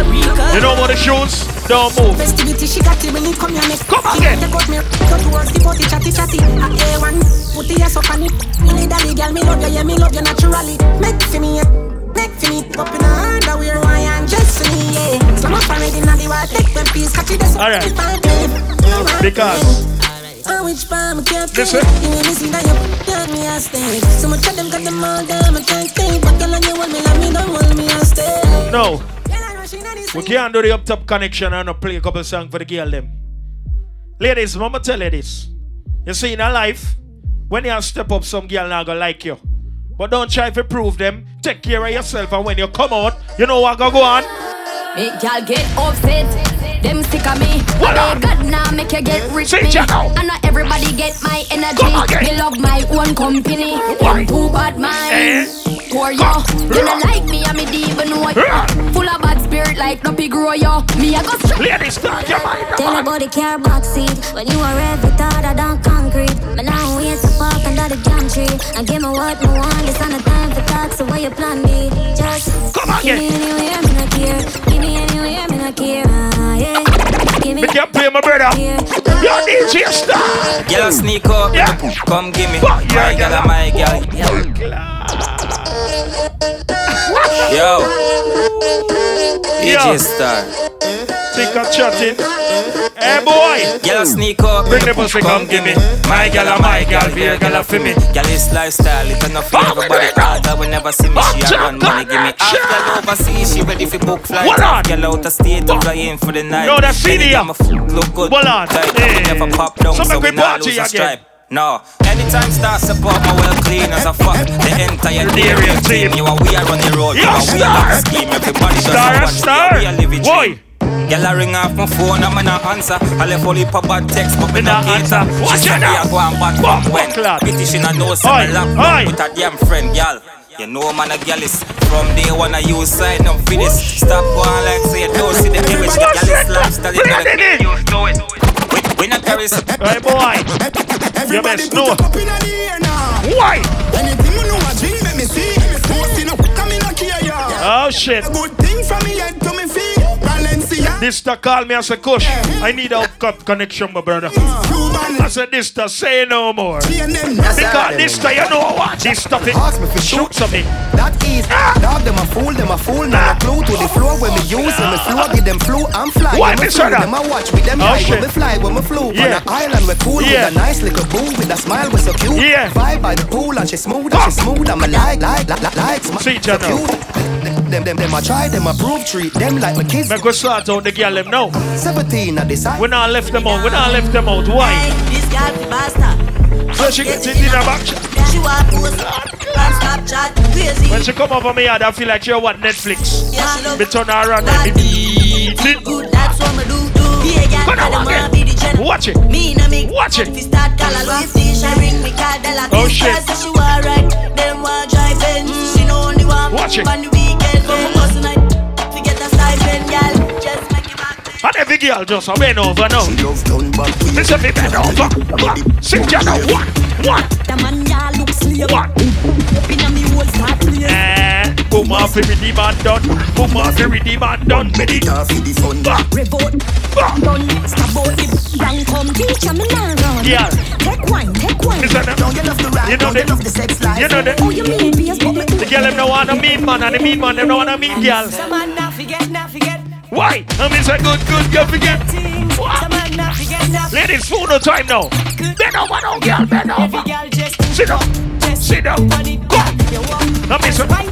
You know about the shoes? Don't move. She got it come Come again. Take out me, go towards the potty, chatty chatty A A1, put the ass up on it need a me love you, yeah, me love you naturally Make for me, make for me Up in and me, yeah Slam up the take them piece, catch it, that's All right. Because which I Listen. You ain't listen me stay So much of them got them all down, I can't But girl, want me, like me, don't want me stay no. We can't do the up top connection and play a couple songs for the girl them. Ladies, mama tell you this. You see in a life, when you step up, some girl not gonna like you. But don't try to prove them. Take care of yourself, and when you come out, you know what gonna go on. Make y'all get upset. Them sick of me. Well, they God now make you get rich me. it now. And not everybody get my energy. Me love my own company. Them too bad man. Poor yo. You don't like me and me even know. Full of bad spirit like no pig grow yo. Me I go straight. Ladies, start your mind. Tell Nobody care backseat when you are every harder than concrete. But now the jam tree. And give me what me want. This on the time for talk, so where you plan me? Just Come on, give me again. anywhere, me not care. Give me anywhere, me not care. Ah, yeah. Give me Me can't play my brother. Yo, DJ Star. Girl sneak up, come give me Fuck my yeah, girl, my girl. Yo, DJ Star. Think of chatting. Hey boy. Girl sneak up, Bring the pussy, come give me. my girl, my girl, be girl, a for me. Girl, this lifestyle, it enough for everybody. Harder will never see me, she a run money, give me. After overseas, she ready for book flight. Hold on. Girl out of state, to fly in for the night. Yo, that CD, foot look good. Hold on. Tight, never pop down, So we we not lose a stripe. No, anytime star support my well clean as a fuck. The entire area team, you are we are on the road. You Yo, are we are the scheme. Everybody does Star, know what star. we are living Boy. Dream. Girl, I ring off my phone, I'm not answer. I left only pop bad text, but me not answer. She Watch said it now. a go and bad Fuck, fuck when. fuck, lad. Pity she not know some Oi, lap with a damn friend, girl. You know man a girl is from day one I use sign up for this. Stop going like say you don't see the image. The girl is lifestyle, you better get used to it. We, we not carry some. Hey boy. You best know. Why? Anything you know, I drink, let me see. Posting up, come in, I care ya. Oh shit. A good thing from me head to me feet. This to call me as a kush. I need a cup connection, my brother. I said this to say no more. Because this to you know what? This stuff it shoot something. That is, dog them a fool, them a fool. Now a ah. clue to the floor when me use them, flow, give them flu. I'm fly, Why when me me say flew, that? them a watch with them Oh, high shit. when me fly, when me flew. On an island we cool Yeah. with a nice little boo with a smile, we so cute. Yeah. Vibe by the pool and she smooth, and she smooth. I'm a like, like, like, like, See, so General. cute. Them, them, them, I try, them a prove treat them like my kids. Make us sort out the girl them now. 17 at this We not left them out. We not left them out. Why? This girl be bastard. So she gets it in her back. She want post on Snapchat, crazy. When she come over me yard, I feel like she want Netflix. Yeah, she love Me turn her around and me beat good. That's what me do. do. Be a girl, Go now, tell them again. wanna be the general. Watch it. Me na me. Watch it. Fi start call her Louis V. She oh, ring me call Della. Oh, shit. girl say she want ride. Them want drive Benz. She know only want Watch it. on the weekend. Come on, girl just a bend over now. Me say me bend over. Sit down now. What? The man ya look slave. What? Inna me whole start place. Eh, boom off every demand done. Boom off every demand done. Me the Revolt. Done. Stop out the bang come teacher me now run. Yeah. Take one, take one. Listen now. Don't you love the ride? You know the- love the sex life? you know the- Oh, you mean me The girl them no want a mean man and the mean man them no want a mean girl. Some man not forget, not forget. Why? I mean say good, good, girl forget. Some man not forget. Ladies, full no time now. Bend over now, girl, bend over. Every girl just Sit down. Sit down. on it. You want Now me say, right.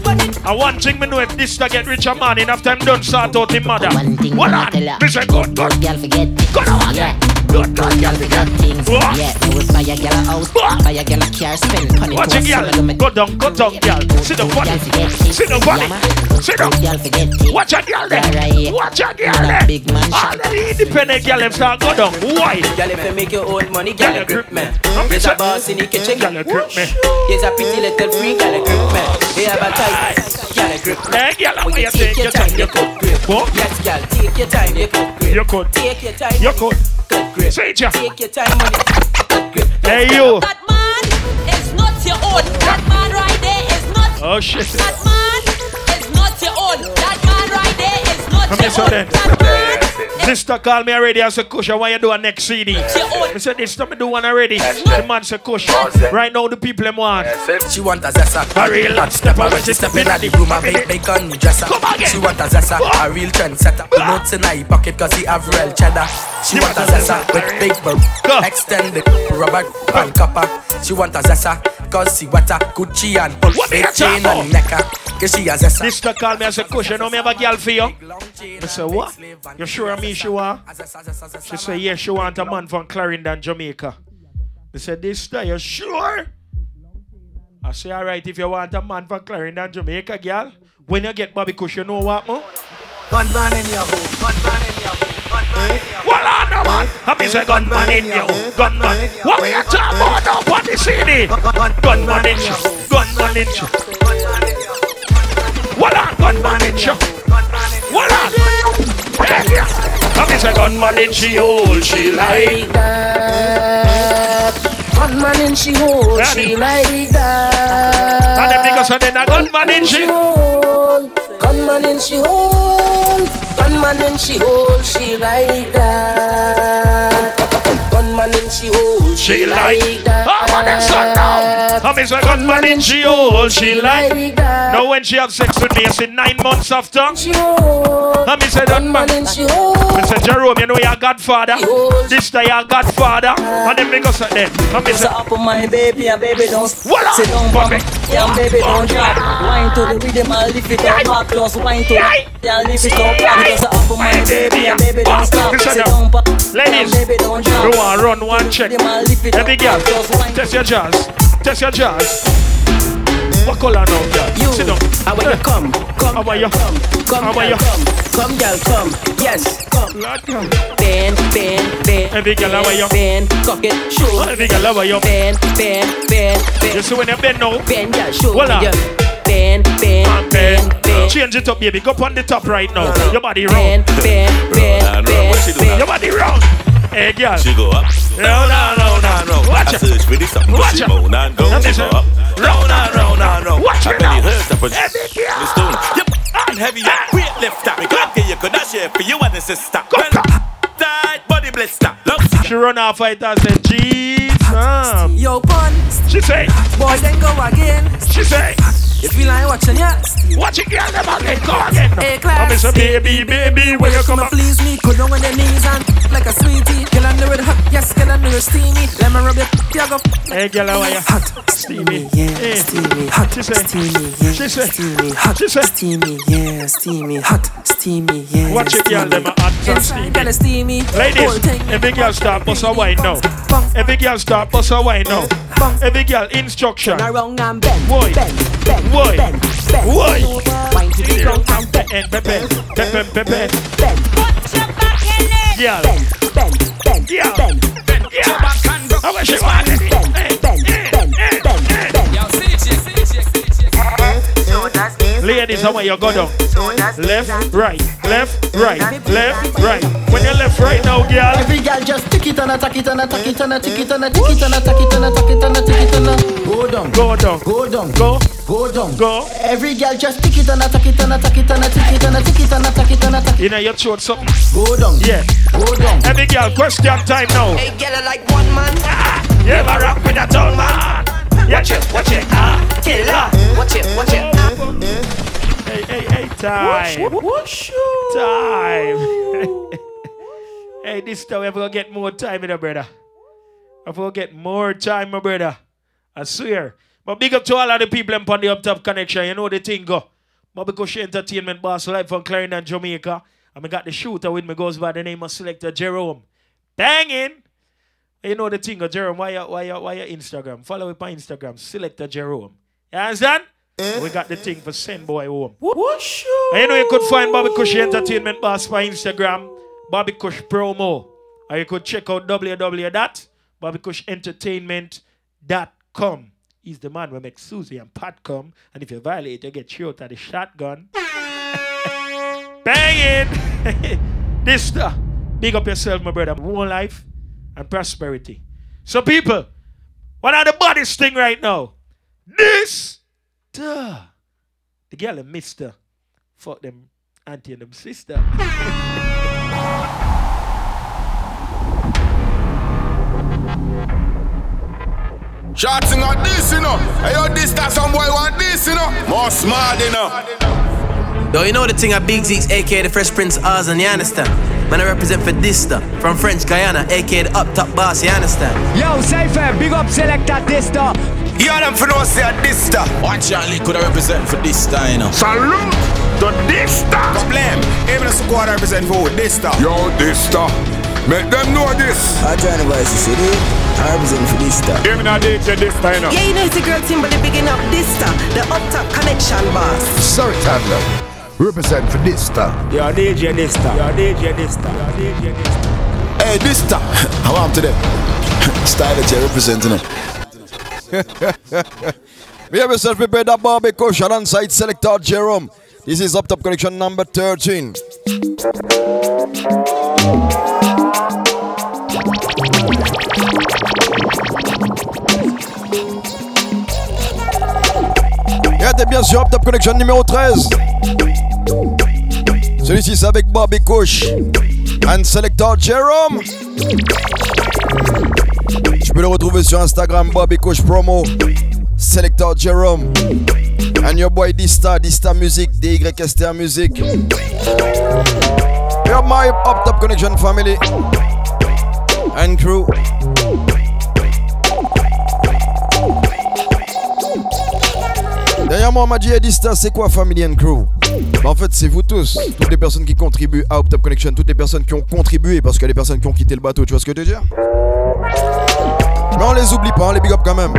I one thing me know if this to get richer man enough time done start out him mother. One thing What I'ma on? tell ya. Me say good, good. Good girl forget. Go now, Yeah. Good, good, girl Forget forget. things. What? Yeah. Me would buy a girl a house. Buy a girl a car. Spend money Watch to it, some of girl. them. Go down, go down, girl. Sit down, funny. Girl forget things. Sit down, funny. Yeah, man. Sit down. Good girl forget things. Watch a girl Yeah, there. right here. Watch a girl That there. big man All the independent girl them start go down. Why? Girl, if you make your own money, Girl, girl, you you grip me. I'm There's say- a boss in the kitchen, Girl, you grip me. Here's a pretty little freak, girl, you grip me. They have a tight, girl, eh, grip. Hey, how When you take your time? You could grip. What? Yes, girl, take your time, you could grip. You could. Take your time, You could. could grip. Say it. Take your time, money. Could grip. Hey, you. That man is not your own. That man right there is not. Oh shit. That man is not your own. That man right there is not Come your here, so own. then. That man Sister call me already and say, Kush, why you do a next CD. I said, this time I do one already. The man said, Kush, right now the people them want. She want a zessa, A real hot stepper when she step in at the room and make bacon me dresser. She want a zessa, a real trendsetter. Ah. The notes in her pocket cause he have real cheddar. She want a zessa with big boom, extended rubber and copper. She want a zessa, Cause see what a Gucci and What Big you chain talk and neck Cause she has a sa- Mister call me and say, Kush, you know me have a girl for you? I say, what? You sure of me she want? She say, yeah, she want a man from Clarendon, Jamaica. I said, this day, you sure? I say, all right, if you want a man from Clarendon, Jamaica, girl, when you get Bobby Kush, you know what, man? Gunman in your home, gunman in your home, gunman in your home. Well, I know, man. I mean, say, gunman in you, gunman. What we are talking about now? What is CD? Gunman in you, gunman in you. Well, I gunman in you. Well, I. Hey, yeah. I mean, say, gunman in she hold, she like that. Gunman in she hold, she like that. And them niggas are then a gunman in she. hold, gunman in she hold, gunman in she hold, she like that. Gunman in she hold, She like that. I'm on that song now. I mean, say, gunman in she hold, she like Now when she have sex with me, I say nine months after. I mean, say, gunman in she hold. I say, Jerome, you know your godfather. This day your godfather. And them niggas are there. I mean, say, up on my baby, and baby don't Voila. sit down, Pop papa. it. Yeah, baby don't drop. Wine to the rhythm, and lift it up. Back close, wine to the yeah, lift it up. Because up on my baby, and baby don't stop. Listen Sit now. down, papa. Ladies, Yeah, baby don't drop. go on, run one check. Every girl, test your jazz. Test your jazz. What color now, girl? You, Sit down. how when you come, come, How are you? come, come, How are girl, you? come, come, girl, come, yes, come. Lord, come. Bend, bend, bend. Every girl, how are you? Bend, cock it, show. Every girl, how are you? Bend, bend, bend, bend. You see when you bend now? Bend, girl, show. Voila. me your Bend, bend, bend, bend. Change it up, baby. Go up on the top right now. Your body wrong. Bend, bend, bend, bend, Your body wrong. Hey, girl. She go up. No, no, no, no, no. Watch I it. search for this something, but Watch she it. moan and go. Let me She see. go up. Round and round and round. Watch I it belly now. hurt up and Hey, big girl. the stone. Yep. And heavy, yeah. Weight lift up. Me can't get you, could I share for you and the sister. Well, tight body blister. Love She run off fight and say, Jesus. Yo, pun. She say, Boy, then go again. she say, If you feel like watching, yeah? watch it, girl, them again, go again. Hey, I class. miss a baby, baby, where you come Come please me, go down on your knees and like a sweetie. Girl, I know it hot, yes, girl, I know it steamy. Let me rub it, yeah, go. Hey, girl, how are you? Hot, Steamy, yeah, Hey. steamy. Hot, She steamy, yeah, she steamy. Hot, she steamy, yeah, steamy. Hot, steamy, yeah, Watch it, girl, are hot and Inside, girl, steamy. Ladies, every girl start bust a wine now. Every girl start bust a wine now. Every girl instruction. Turn around and bend, bend, bend, Why? bend, bend. Why? Wine to the ground and bend, And pepe, pepe, pepe. bend, Girl, bend, bend, bend, Yeah. bend, girl. How much she want it? bend, bend, bend, bend, bend, Ladies, how you go down? Left, right, left, right, left, right. When you left, right now, girl. Every girl just tick it and attack it and attack it and attack it and attack it and attack it and attack it and attack it and go down, Go down, go down, go, go down. go. Every girl just tick it and attack it and attack it and attack it and attack it and attack it and attack it. You know your throat something. Go down, Yeah. go down. Every girl, question time now. Hey, girl, I like one man. You ever rock with a tongue man? Watch it, watch it, ah, killer. Watch it, watch it. Hey, hey, hey, time. Time. hey, this time we're gonna get more time, in brother. We're gonna get more time, my brother. I swear. But big up to all of the people on the Up Top Connection. You know the thing go. Bobby Kush Entertainment Boss live from Clarendon, Jamaica. And I got the shooter with me goes by the name of Selector Jerome. Banging. You know the thing, go, Jerome. Why you, why you, why your Instagram? Follow it on Instagram. Selector Jerome. You understand? Eh? We got the thing for send boy home. And you know you could find Bobby Kush Entertainment Boss by Instagram, Bobby Kush Promo. Or you could check out www.bobbycushentertainment.com. He's the man who makes Susie and Pat come. And if you violate, you get shot at the shotgun. Bang it! this stuff. Big up yourself, my brother. One life and prosperity. So, people, what are the baddest thing right now? This. Duh. The girl and mister. Fuck them auntie and them sister. Shorting on this, you know. Hey, yo, this that some boy want this, you know. More smart, you know. Though you know the thing at Big Zeeks, aka the Fresh Prince of Oz, and you understand? Man, I represent for Dysta from French Guyana, aka the Up Top Boss, you understand? Yo, Cypher, big up selector Dysta. Yeah, them for no say a Dysta. One Charlie could I represent for this time, you know. Salute to Dysta. Problem. Even a squad represent for? Dysta. Yo, Dysta. Make them know this. I try to voice the city. I represent for Dysta. Even a DJ Dysta, you know. Yeah, you know it's a girl team, but they bigging up Dysta, the up top connection boss. Sorry, Tadler. Represent for Dysta. Yo, DJ Dysta. Yo, DJ Dysta. Yo, DJ this star. Hey, this time, I want to them. Style that you're representing it. We have yourself prepared that Bobby Kush alongside Selector Jerome. This is Up Top Connection number 13. Et bien sûr Up Top Connection numéro 13. Celui-ci c'est avec Bobby Kush and Selector Jerome. Tu peux le retrouver sur Instagram Bobby Kush Promo. Selector Jerome. And your boy Dista, Dista Music, DYSTR Music. You're my Up Top Connection family and crew. Derrière moi, on m'a dit, Dista, c'est quoi Family and Crew? En fait, c'est vous tous, toutes les personnes qui contribuent à Up Top Connection, toutes les personnes qui ont contribué, parce qu'il y a des personnes qui ont quitté le bateau, tu vois ce que je veux dire? Mais on les oublie pas, on les big up quand même.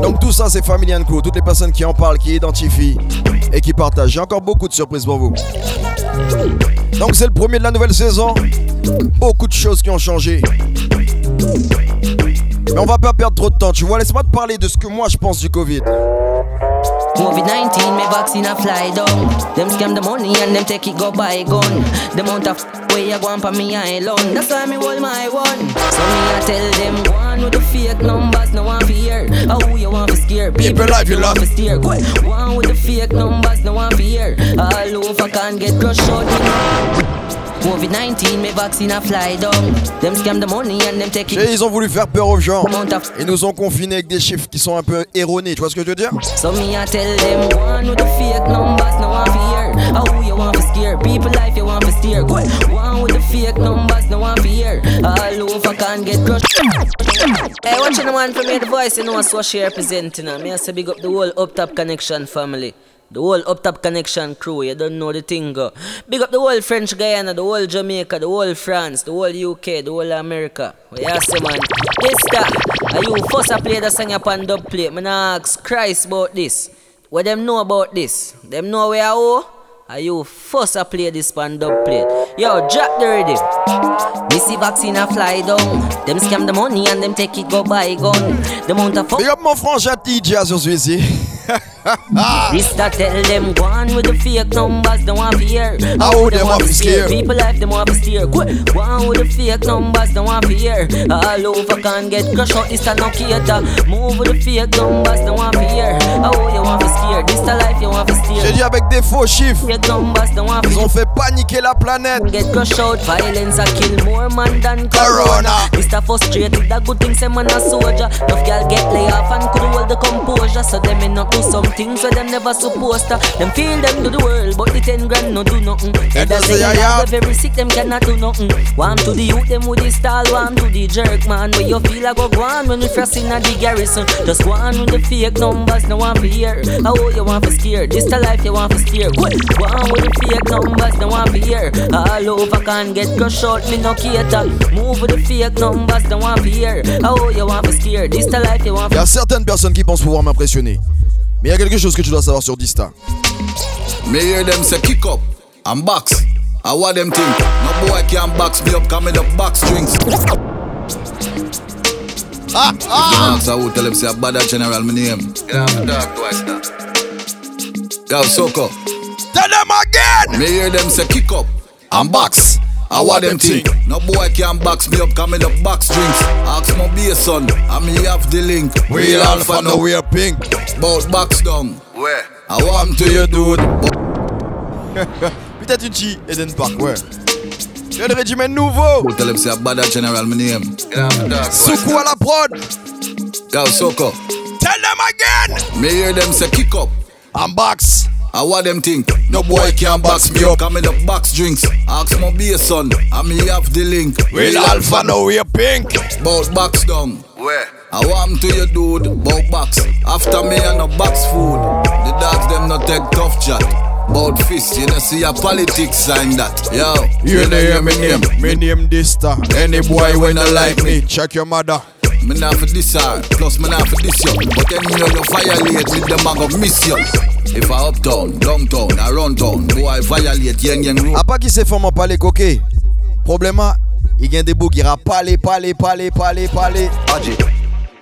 Donc tout ça, c'est Family and Crew, toutes les personnes qui en parlent, qui identifient et qui partagent. J'ai encore beaucoup de surprises pour vous. Donc c'est le premier de la nouvelle saison. Beaucoup de choses qui ont changé. Mais on va pas perdre trop de temps, tu vois. Laisse-moi te parler de ce que moi je pense du Covid. COVID-19, me vaccine a fly down. Them scam the money and them take it go buy gun. The amount of way you go on for me I alone. That's why me hold my one. So me I tell them go on with the fake numbers, no one fear. How who you want to scare? People life you want love. to steer. Go go on with the fake numbers, no one fear. All over can get crushed out. Me know. COVID-19, me vaccine a fly down. Them scam the money and them take it. Et ils ont voulu faire peur aux gens. Ils nous ont confinés avec des chiffres qui sont un peu erronés, tu vois ce que je veux dire? So me I tell them go on with the fake numbers, no one fear. How who you want to scare? People life you want to steer. Go go on with the fake numbers, no one fear. All over can get crushed. Hey, watching the man from me, the voice, you know, so she representing. Me I say big up the whole Up Top Connection family. The whole Up Top Connection crew, you don't know the thing. Go. Big up the whole French Guyana, the whole Jamaica, the whole France, the whole UK, the whole America. What you say, man? This guy, are you first a play the song upon dub plate? Me nah ask Christ about this. What them know about this? Them know where I owe? Are you first a play this pan dub plate? Yo, drop the rhythm. See vaccine a fly down. Them scam the money and them take it go buy gun. The Big up frangin TJ sur celui-ci. This that tell them go on with the fake numbers, don't want to hear. How them want to scare? People life them want to steer. Go go on with the fake numbers, don't want. All over can get crushed out. This a no cater. Move with the fake numbers, don't want to hear. How you want to? This the life you want to steer. J'ai dit avec des faux chiffres. Fake numbers, don't want to Ils ont fait paniquer la planète. Get crushed out, violence a kill more man than corona. This the frustrated, the good thing say man a soldier. Enough girl get lay off and could hold the composure. So them may not do some things so them never supposed to. Them feel them do the world, but the ten grand no do nothing. And that's say I have very sick, them cannot do nothing. Warm to the youth, them with the style, warm to the jerk man. Where you feel I go go on when we first in a the garrison. Just go on with the fake numbers, no one for hear. How you want for scare? This the life you want for steer. Go on with the fake numbers, no one for hear. All over can get crushed out, me no cater. Move with the fake numbers, no one for hear. How you want for scare? This the life you want Il y a certaines personnes qui pensent pouvoir m'impressionner. Mais il y a quelque chose que tu dois savoir sur Dista. Me hear them say kick up and box. I what them think. No boy can box me up, coming up box strings. Ah, ah. Ask who tell them say a bad general my name. Yeah, I'm dark. Yo. Tell them again. Me hear them say kick up and box. I want them think. No boy can box me up, coming up box strings. Ask my be a I'm here have the link. We Real alpha, no we are pink. Bout box down. Where? I want to you, dude. Peut-être une G, Eden Park, ouais. Il y a le régiment nouveau. Who tell them say a bad general my name. Soukou à la prod. Yo, Soko. Tell them again. Me hear them say kick up and box. I what them think. No boy can box me up. I'm in the box drinks. Ask my be a son, and me have the link. Real alpha, no we are pink. Bout box down. Where? I want to you dude, bout box. After me and no box food. The dogs them not take tough chat. Bout fist, you know see a politics sign that. Yo, You know hear me name, me name this star. Any boy when I like me, check your mother. Me not for this hard, plus me not for this yo. But then you know you violate with them I go miss you. If I uptown, downtown, around town, boy violate yang yang rule. A pa ki se fòm an pale koke Problema, i gen de bou ki rap pale, pale, pale, pale, pale Aji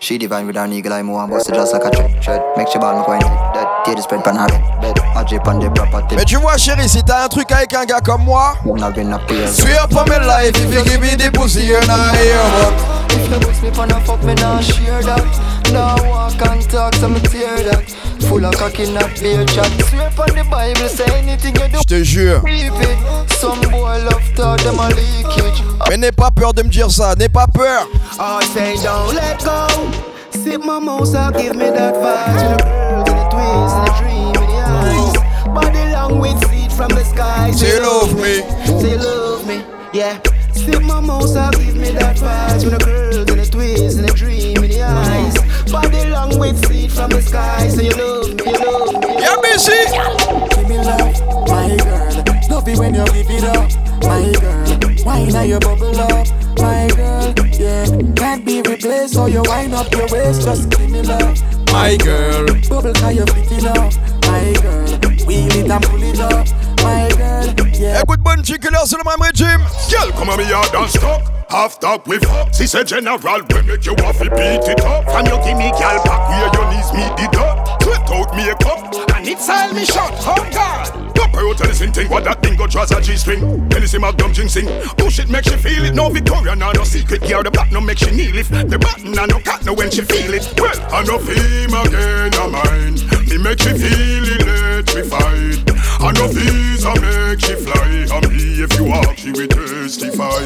She divine with an eagle eye, more and bust it just like a tread. Make she ball, dead. Tear the spread pan her bed, the property. Mais tu vois chérie, si t'as un truc avec un gars comme moi Not a peer. Swear for my life, if you give me the pussy, you're not here but If you books me for no fuck me nah share that Nah walk and talk so me tear that. Full of cocky not beer chat. Swear on the Bible say anything you do jure. Some boy love talk them a leakage. Mais n'aie pas peur de me dire ça, n'aie pas peur. I say don't let go. Sip my give me that vibe. To the girls and the twins and the dream in the eyes. Body long with seed from the sky. Say you love me. Say you love me, yeah. Sip my give me that vibe. To the girls and the twins and the dream in the eyes Body long with seed from the sky. Say you love me, you love me Yeah, busy Give me love, my girl. Love it when you give it up, my girl. Wine and you bubble up, my girl. Yeah, can't be replaced So you wind up your waist. Just give me love, My girl. Bubble cause you fit it up, my girl. Wheel it and pull it up, my girl Yeah Écoute bonne chiculeur sur le régime Girl, come on me yard and stuck. Half talk with fuck. She said general, we make you off beat it up. From you give me gal back where your knees me did up. Sweat out me a cup and it's all me shot. Oh God. Her out to thing what that thing go draws a G-string. Hennessy my dumb jing sing. Oh, Push it make she feel it. No Victoria, no no secret. Gear the no make she kneel if the button and no cat no when she feel it. Well, I no feel again a mine. Me make she feel electrified. I no visa make she fly. And me if you walk she will testify.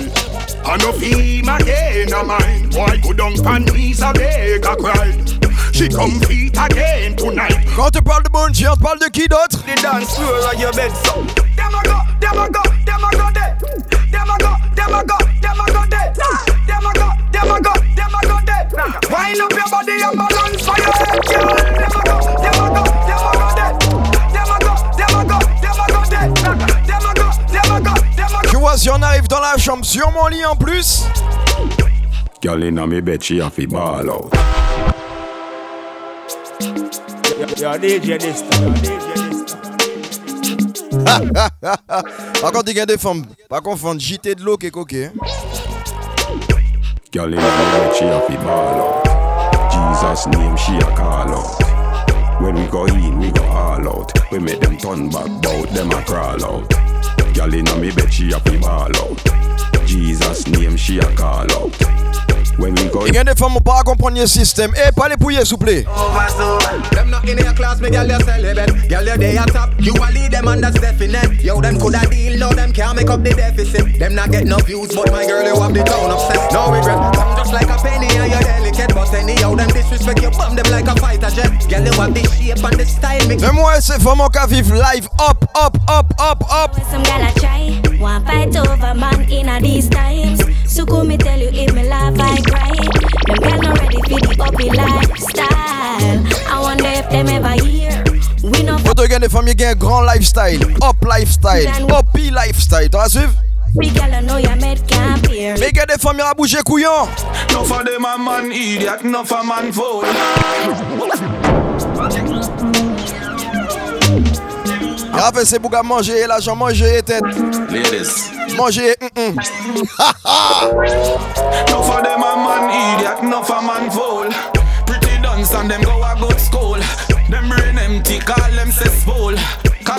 I no feel again a mine. Why go down pan knees a beg a cry. She come feet again tonight. Quand tu parles de Bungie, on te parle de qui d'autre The dance floor on your bed so Dem a go, dem a go, dem a go there Dem a go, dem a go, dem a go there Dem a go, dem a go, dem a go there Wind up your body and balance for your head girl Dem a go, dem a go, dem a go there Dem a go, dem a go, dem a go there Dem a go, dem a go, dem a go Tu vois, si on arrive dans la chambre sur mon lit en plus Girl inna me bed she have to ball out. You're DJ this time. Par contre, il y a des femmes. Pas confondre JT de l'eau et coquet. Girl inna me bed she have to ball out. Jesus name she a call out. When we go in, we go all out. We make them turn back, bout them a crawl out. Girl inna me bed she have to ball out. Jesus name she a call out. When we go Il y a des femmes qui pas comprendre le système. Eh, pas les pouiller, s'il vous plaît. Them not in your class, me girl, you celibate. Girl, you day at top. You a lead them and that's definite. Yo, them coulda deal, no, them can't make up the deficit. Them not get no views, but my girl, you have the town obsessed. No regret. Come just like a penny and you're delicate. But anyhow, them disrespect you, bomb them like a fighter jet. Girl, you have the shape and the style. Mix Mais moi, ces femmes qui vivent live, up, up, up, up, up. Some gal I try, one fight over man in a these times. So come me tell you if me laugh I cry. Them gal not ready for the uppy lifestyle. I wonder if them ever hear. We no Quand tu regardes des femmes, il y a un grand lifestyle. Up lifestyle. Up lifestyle. Tu vas suivre? big gal I know you made camp here. Mais il y a des femmes qui ont bougé couillon. No for them a man idiot, no for man fool. Grave, c'est pour gars manger l'argent, manger tête. Ladies. Manger. mm, mm. No for them a man idiot, no for man fool. Pretty dance and them go a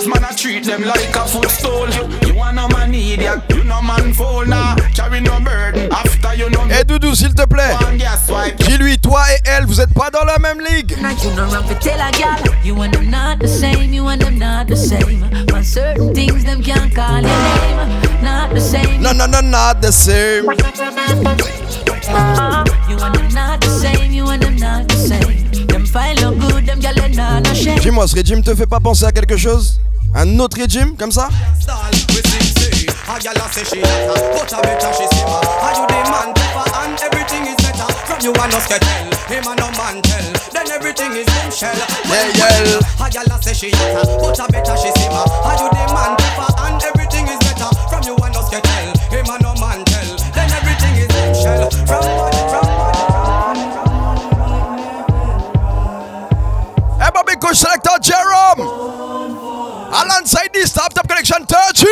Cause man a treat them like a footstool. You want no man idiot, you no man fool nah. Carry no burden after you know. Eh Doudou, s'il te plaît. Dis-lui, toi et elle, vous êtes pas dans la même ligue. Now you know run for tell a gal You and them not the same, you and them not the same On certain things them can't call your name Not the same No, no, no, not the same. Uh, You and them not the same, you and them not the same Them file look good, them gal they not no shame Dis-moi, ce régime te fait pas penser à quelque chose Un autre régime, comme ça A gal a say she hotter, but a better she simmer. Are you the man tougher and everything is better? From From you and us get tell, him a no man tell. Then everything is boom shell. Yeah, yeah. A gyal a say she hotter, but a better she simmer. Are you the man pepper and everything is better. From you and us get tell, him a no man tell. Then everything is boom shell. From Alongside this top top connection 13.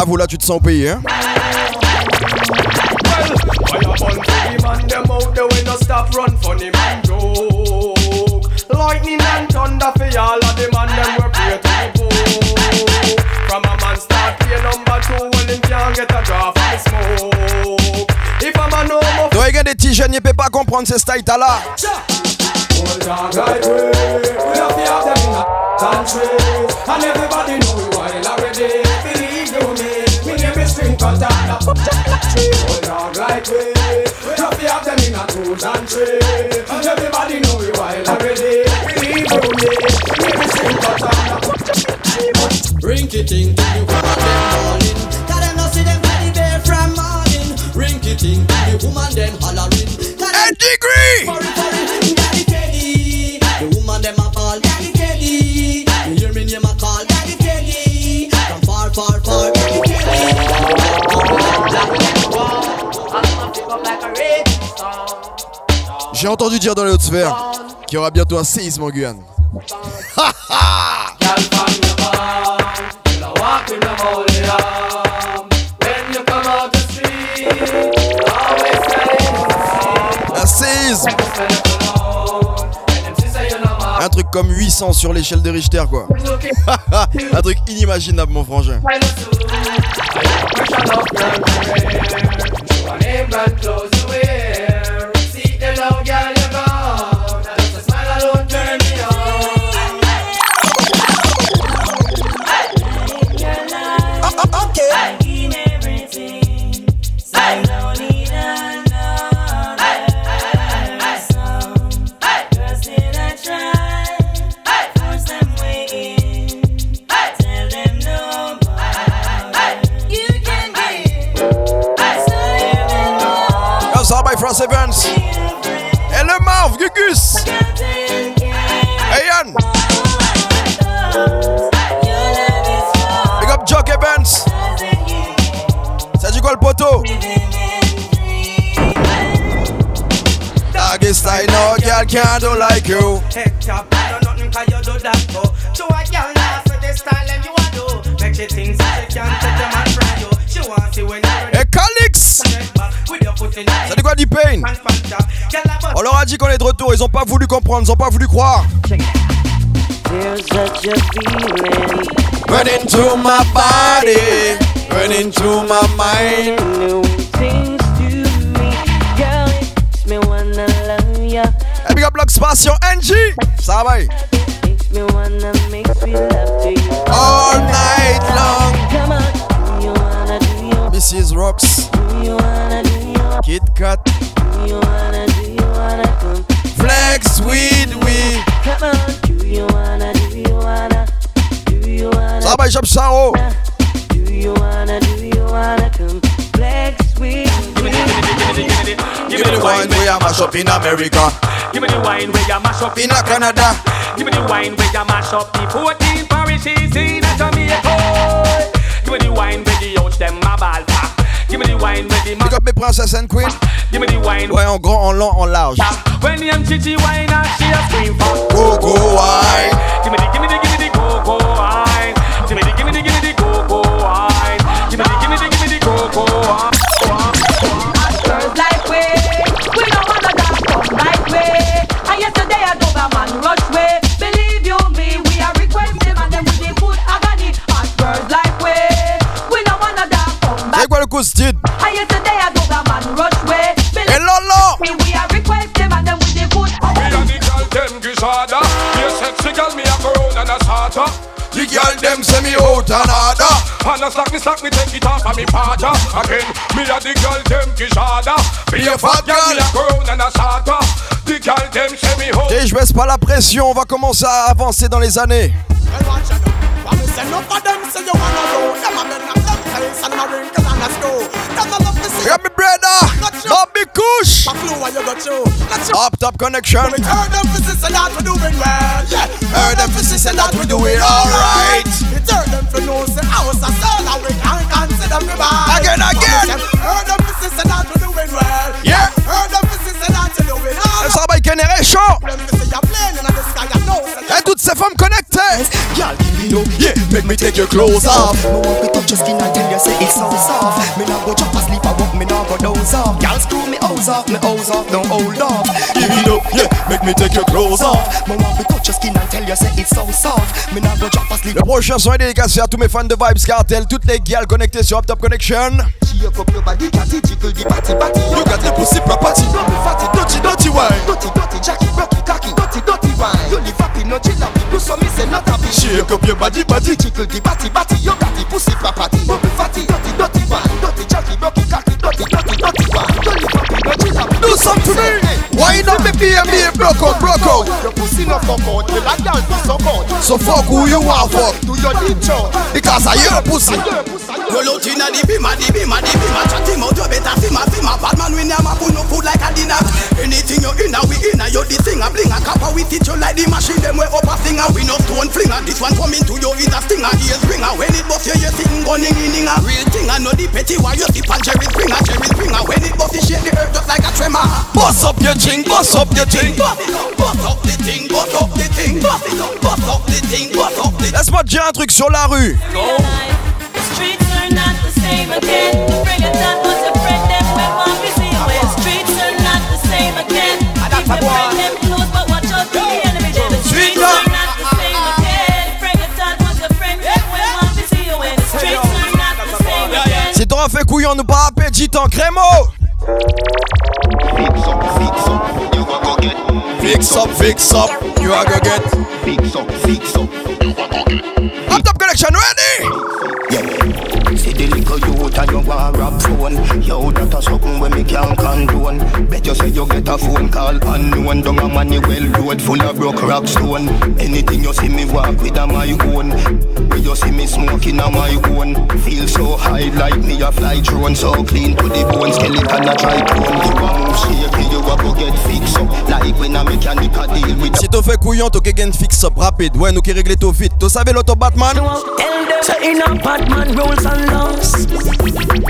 Ah, vous là, tu te sens payé, hein? Fire Lightning and thunder for all of the man them were pray to the book. From a man start pay number two, well him can't get a draw from the smoke. If a man no more y a des petits jeunes, ils peuvent pas comprendre ces styles là. Old dog like we, we have to have them in a country, and everybody know we wild already. Believe you me, me name is String Katana. Old dog like we, we have to have them in a two country, and everybody know J'ai entendu dire dans les hautes sphères qu'il y aura bientôt un séisme en Guyane. Un séisme Un truc comme 800 sur l'échelle de Richter quoi. Un truc inimaginable mon frangin. Girl can't do like you. Head top, I know nothing 'cause you do that, oh. Show a girl laugh with the style and you a do? Make she think so she can't take your man from you. She want see when you're Et Calix. with your foot in Ça dit quoi du pain? On leur a dit qu'on est de retour, ils ont pas voulu comprendre, ils ont pas voulu croire. There's such a feeling Running through my body, running through my mind. Sweet love to you All night long. Mrs. Rocks, Kit Kat, Flex with we. Ça va, Job. Do you wanna, do you wanna come Flex Give me the wine where I mash up in America. Give me the wine where you mash up in Canada. Give me the wine where you mash up the 14 parishes in Jamaica. Give me the wine where the outs them a ball. Give me the wine where the Big up mes princesses and queens. Give me the wine Ouais, en grand, en long, en large. when the MTG wine she a scream for Go, go, wine. Give me the, give me the, give me the go go wine. Come back. C'est quoi le coup, Steve? And yesterday I drove a man rush way. Believe Et Lolo! me, we are requesting and then we dey put Me and the girl them gizzarda. Be a sexy girl, me a go round and a sort her. The girl them say me out and order. And I slack me, slack me, take it off and me paja Again, me a the girl them kishada Be a fat girl, me a crown and a starter The girl them say me ho Et je baisse pas la pression, on va commencer à avancer dans les années. Got me brother, Bobby Kush. Up top connection. Heard them for sister that we doing well. Yeah. Heard them for sister that we doing alright. It heard them for know say house a sell and we can't consider me bad. Again, again. Heard them for sister that we doing well. Yeah. Heard them for sister that we doing alright. Ça va générer chaud. Them for say you're playing in the sky, you know. say Et toutes ces femmes connectées. Girl, give me up, yeah, make me take your clothes off. Me want to touch your skin and tell you say it's so soft. Me nah go jump asleep, I walk, me nah go doze off. Girl, screw me hose off, me hose off, don't hold off. Give up, yeah, make me take your clothes off. Me want to touch your skin and tell you say it's so soft. Me nah go jump asleep. Le prochain son est dédicacé à tous mes fans de Vibes Cartel, toutes les gals connectées sur Up Top Connection. Shake up your body, jiggle the patty. You got the pussy property, no be fatty, dirty, dirty wine. Dirty, dirty, Jackie, rocky, cocky, dirty, dirty wine. You live happy, no chill happy, do so me say not happy. Shake up your body, body, jiggle the patty, patty. You got pussy no be fatty, dirty, dirty wine. Dirty, Jackie, rocky, Do something to me. Why not be me broke out, broke out? Your pussy no fuck out, you like girl be so good. So fuck who you want fuck. Do your show. Because I hear pussy. Roll out inna the bima, the bima, the bima Chat him out, you better fima, fima Bad man when your map, no food like a dinner Anything you inna, we inna You the thing, a bling, a copper We teach you like the machine Them way up a finger, we no stone flinger This one coming to you is a stinger Ears ringer, when it buff you, you think gunning in a Real thing, I know the petty Why you sip on Jerry Springer, When it shake the earth just like a tremor Bust up your thing, bust up your thing. Bust it up, bust up the thing Bust up the thing Bust it up, bust up the thing Bust up the Laisse-moi dire un truc sur la rue. Streets are not the same again. Bring it down, but your friend them when one we see you when streets are not the same again. Keep your friend them close, but watch out for the enemy. Jay. The streets are not the same again. Bring it down, but your friend them when one we see you when streets are not the same again. Si t'en fait couillon, nous pas dit en crémo. Fix up, fix up, you a go get Fix up, fix up, you a go get. Fix up, fix up, you a go get Up Top Connection, ready? Yeah, see the little youth and you want rap phone Yo, that a something when me can't condone Bet you say you get a phone call. Unknown Down a money well road full of broke rock stone. Anything you see me walk with a my own. When you see me smoking a my own. Feel so high like me a fly drone. So clean to the bone, skeleton a try clone You a move shaky, you a go get fixed up. Like when a mechanic a deal with Si t'en fait couillon, t'as qu'à fix up. Rapide. Ouais, nous qui régler tout vite. Tu savais l'auto Batman? Say in a Batman rules and laws.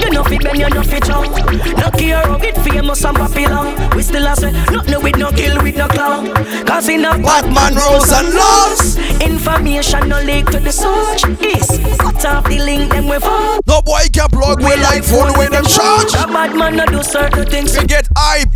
You know fit when you know fit wrong. No care how it famous and popular. We still a say nothing with no kill with no clown. Cause in a Batman rules and laws. Information no leak to the search. Is cut off the link them we found. No boy can plug we like phone when them charge. A bad man no do certain things. We get hype.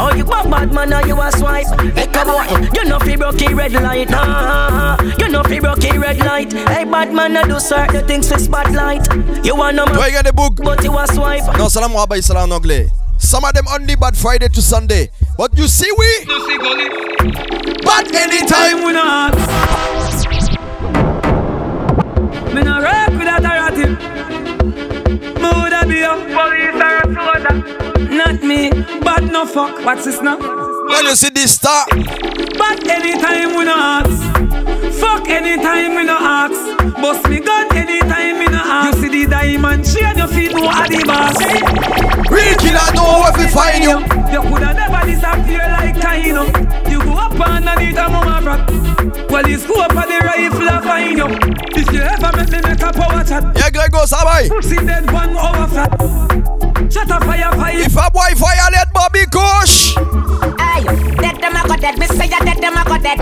Oh, you a bad man or you a swipe? Make a boy, you know fi broke red light. Nah, you know fi broke red light. Hey, bad man no do certain things for spotlight. You wanna man, Toi, gars des boucs. but you a swipe. No, ça là, moi, bah, ça anglais. Some of them only bad Friday to Sunday. But you see, we bad anytime. we not. Me no rock with a Dorothy. Me woulda be a police or a soldier. Not me, bad no fuck. What's this now? When you see this star, But anytime we no ask. Fuck anytime we no ask. Bust me gun anytime we no ask. You see the diamond chain you feel no a the boss. Real killer know where we find you. You coulda never disappear like Kaino You go up underneath a mama rock Well you scope of the rifle a find you. If you ever make me make a power chat. Yeah, Grego, ça va. Pussy dead one over flat Shut up fire fire If a boy violate Bobby Kush, Hey, dead them a got dead. Me say ya dead them a got dead.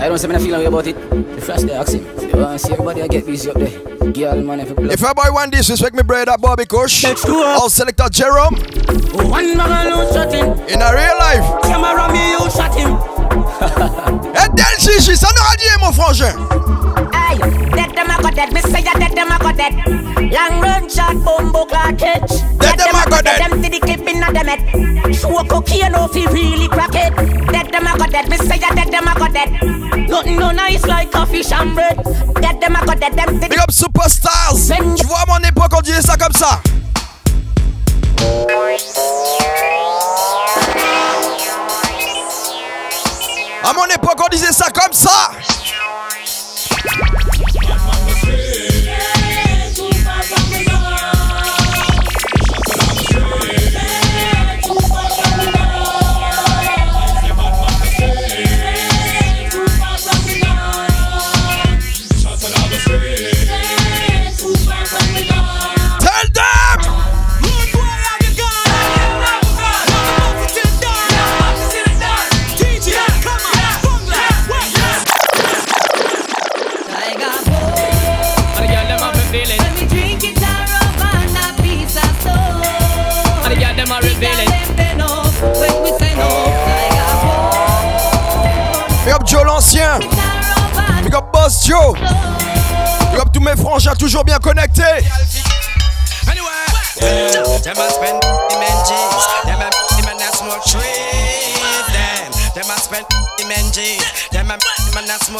I don't say me not feel way about it. The first day I ask him. You want to see everybody I get busy up there. Girl, man, if you if a boy want disrespect me brother Bobby Kush, I'll Selector Jerome One man alone shot him in a real life. Camera me you shot him Et Del Chichi, ça n'aura dit mon frangin. Dead them a got dead. Me say ya dead them a got dead. Long run shot, bombo clock hitch. Dead them a got dead. Them see the clip inna them head. smoke cocaine off he really crack it. Dead them a go dead, me say ya dead them a go dead. Nothing no nice like coffee and bread. Dead them a go dead, them Big up Superstars. Tu vois, à mon époque, on disait ça comme ça. À mon époque, on disait ça comme ça.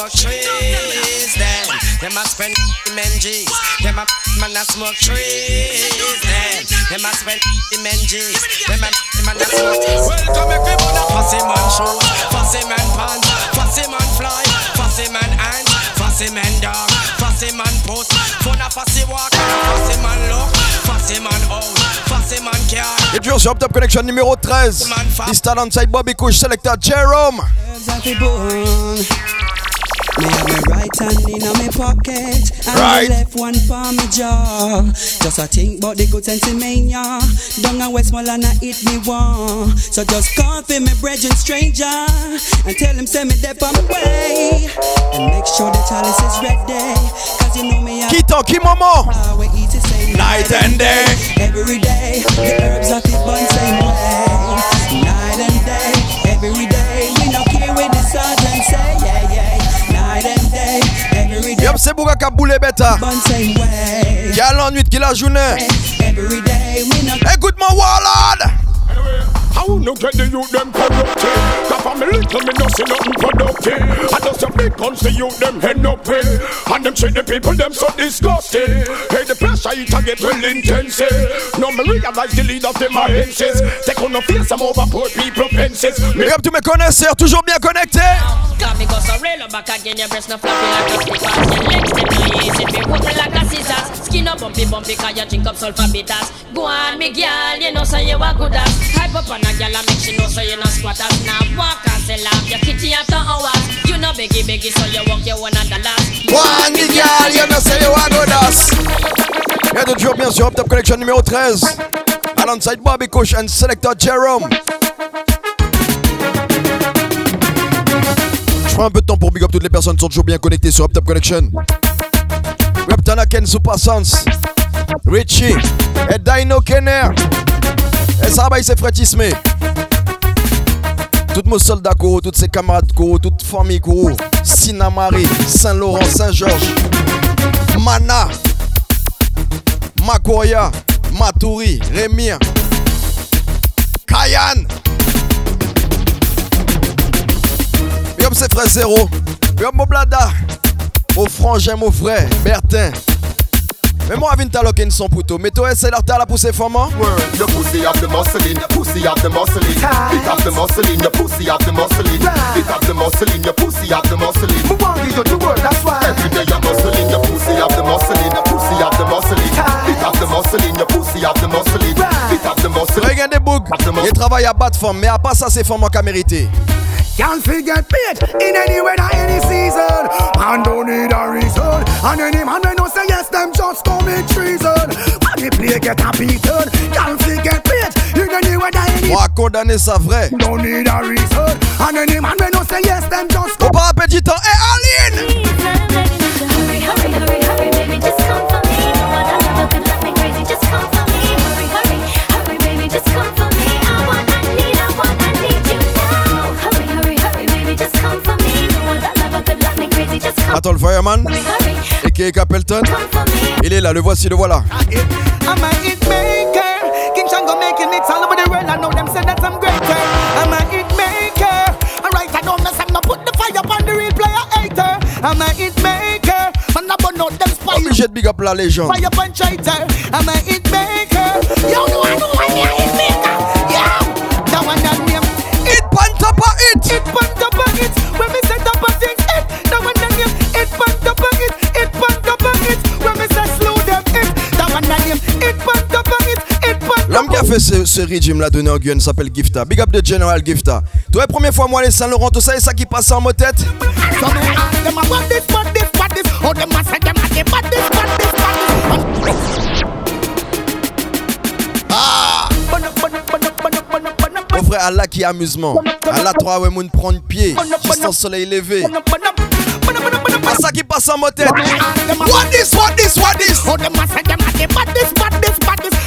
Smoke trees. Them. Them a spend the men G's. Them a the man that smoke trees. Them. Them a spend the men G's. Them a the man that smoke trees. Welcome everyone. Fussy man shoes. Fussy man pants. Fussy man fly. Fussy man ant. Fussy man dog. Fussy man post. Fun a fussy walk. Fussy man look. Fussy man. Fussy. Et toujours sur Up Top Connection numéro 13. This talent side Bobby Kush selector Jerome. Me have my right hand in my pocket and Right. the left one for my jaw. Just a think about the good sense in yeah. Down a Westmoreland, I hit me one. So just call for me brethren stranger and tell him send me there on my way. And make sure the chalice is ready. Cause you know me, I Qui tant, qui moment? we eat it same Night and day. Every day, the herbs of it burn same way. Night and day, every day. Every day. Yop, c'est Bouga qui a boulé bêta. Burn same way. Qui a l'ennui, qui la journée. Every day, we no Écoute-moi, Warlord. How no get the youth them corrupted? Cause for me little me no see nothing productive. I just a big guns the youth them head up with. And them treat the people them so disgusting. Hey, the pressure it a get real intense. Now me realize the lead of them are hences. They couldn't face some over poor people fences. Me Big up tous mes connaisseurs, toujours bien connectés. Got me go so real back again, your breast no floppy like a sticker. Your legs them no easy, be open like a scissors. Skin up bumpy bumpy, cause you drink up sulfur bitters. Go on, me girl, you know so you a good ass. Hype up on Et de toujours bien sur Up Top Collection numéro 13. Alongside Bobby Kush and Selector Jerome. Je prends un peu de temps pour big up toutes les personnes qui sont toujours bien connectées sur Up Top Connection. Rep Tanaken Super Richie, et Dino Kenner. Et ça va, il s'est frétismé. Tous mes soldats tous ses camarades Koro, toute famille Koro, Sinamari, Saint-Laurent, Saint-Georges, Mana, Makoya, Maturi, Rémir, Kayan. Big up ses frères zéro. Up mon blada. Mon frangin, mon frère, Bertin. Mais moi, Avin Taloken son pouto. Mais toi, c'est l'art à la pousser femme. Your pussy have the muscle in, your pussy have the muscle in. It have the muscle in, your pussy have the muscle in. It have the muscle in, your pussy have the muscle in. Move on, you the word, that's why. Every day your muscle in, your pussy have the muscle in, have the muscle in. It have the muscle in, your pussy have the muscle in. It have the muscle in. Regarde des bougs. Il travaille à battre femme, mais à part ça, c'est femme qui a mérité. Can't forget paid in any weather, any season. And don't need a reason. And any man when no say yes, them just commit treason. When the play get a beaten, can't forget paid in any weather, any Moi, condamner ça vrai. Don't need a reason. And any man when no say yes, them just Au pas petit temps. Et Aline! Hurry, hurry, hurry, hurry, Attends le fireman. Et Capelton? Il est là, le voici, le voilà. I'm a hit maker. King making all over the world. I know them that I'm greater. I'm maker. I don't mess. Put the fire on the. I'm maker. Big I'm fait ce, ce régime l'a donné en Guyane s'appelle Gifta. Big up de General Gifta. Toi, la première fois, moi, les Saint-Laurent, tout ça, et ça qui passe en mot tête. So me ask them about this, what this, what this. Oh, them a say them a the bad this, bad this, bad this. Ah Mon frère, Allah qui est amusement. Allah 3 ouais, moun prendre pied. Juste en soleil levé. Ah, ça qui passe en mot tête. What this, what this, what this? Oh, them a say them a the.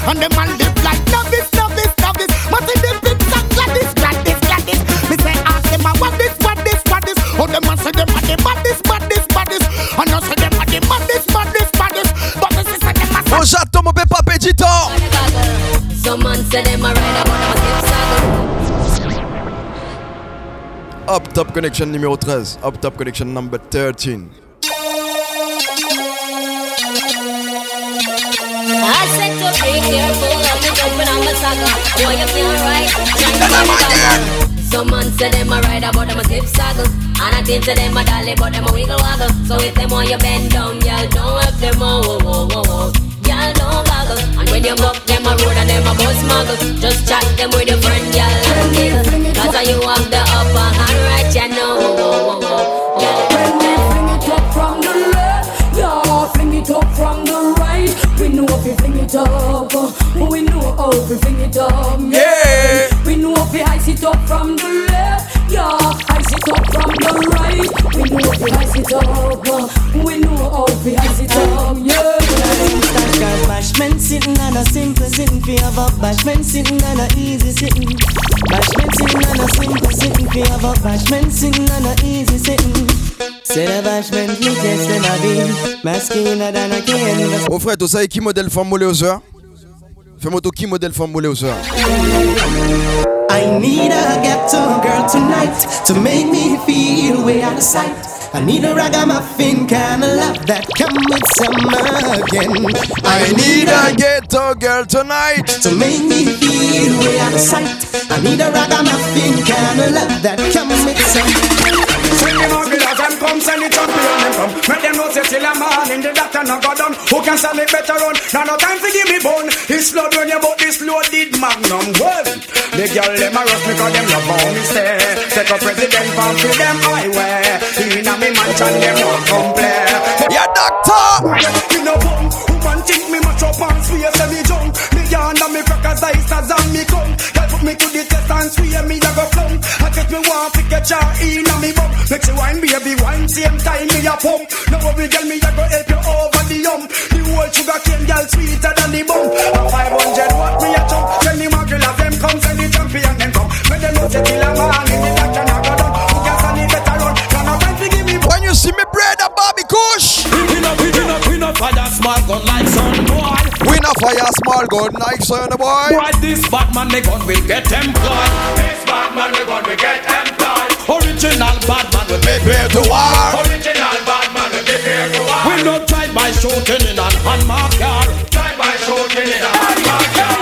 And them a live like novice, novice, novice. Must see them big and Gladys, Gladys, Gladys. Me say ask them a what this, what this, what this. Oh, them a say them a the. And I say them a the. But me say them a Mon jaton, mon petit temps. Some man say them a ride about them a skip saddle. Up Top Connection numéro 13. Up Top Connection number 13. I said to be careful jumping on my saga. Boy, you can't ride. Some man say them a ride about them a skip saddle. And I think to them a dolly, but them a wiggle waggle. So if them want you bend down, y'all don't have them a whoa whoa whoa. Y'all don't goggle. And when you buck them a road and them a bus muggle, just chat them with your friend, y'all. Cause you have the upper hand right, you know. Whoa, whoa, whoa, whoa. Know how it up. Yeah. We know if you ice it up from the left, yeah, ice it up from the right. We know if you ice it up, we know how to ice it up. Yeah. Cause bashment sitting and a simple sitting fi have a bashment sitting and a easy sitting Bashment sitting and a simple sitting fi have a bashment sitting and a easy sitting Say the bashment me test them a be Masculine than a canvas Mon frère, tu sais qui modèle femme moulée aux heures Fais-moi qui modèle aux heures. I need a ghetto girl tonight to make me feel way out of sight. I need a ragamuffin kind of love that come with summer again. I need a ghetto girl tonight to make me feel way out of sight. I need a ragamuffin kind of love that come with some. Send them out glass and come send the champion them come. Make them know say till a man in the doctor no go down Who can sell it better run? Now no time to give me bone. It's blood when you but this loaded magnum. Well, the girl them a rush me cause them love how me stay Take a president from to them highway Inna me mansion them not complain Yeah doctor! Me no bum. Woman think me match up and swear say me junk. Me yarn and me crackers ice as and me put me to the test and swear me a go flung I get me want to get your inna me bum. Make you wine baby wine same time me a pump. No worry girl me a go help you over the hump. The whole sugar cane girl sweeter than the bum. A 500 watt me a jump Send the muggle of them come send the champion them come. Make them know say till a man in the doctor now go down. Who can stand it better run? Can no time to give me When you see me bread a Bobby Kush We not, we not, we not fire small gun like son boy. We fire small gun like son boy Boy, this Batman me gun will get employed. This Batman me gun will get employed. Original Batman will prepare to war. Original Batman will prepare to war. We not try by shooting in an unmarked car. Try by shooting in an unmarked car.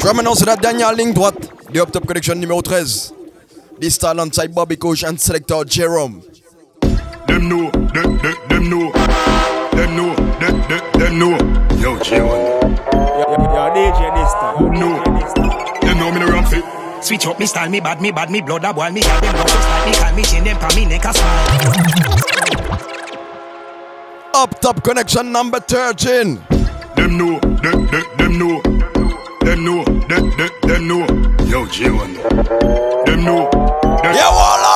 Je vais maintenant la dernière ligne droite du Up Top Connection numéro 13. This style alongside Bobby Kush and selector Jerome. Them know, them, them, them know. Yo, J1. Yo, DJ Nista. No. Them know me no rap fit. Switch up me style, me bad, me bad, me blood a boil, me got them love just like me call me chain them pa me neck a smile. Up Top Connection number 13. Them know, them, them, them know. Them know, them, them, them know. Yo, J1. Them know. Them, yeah, voila!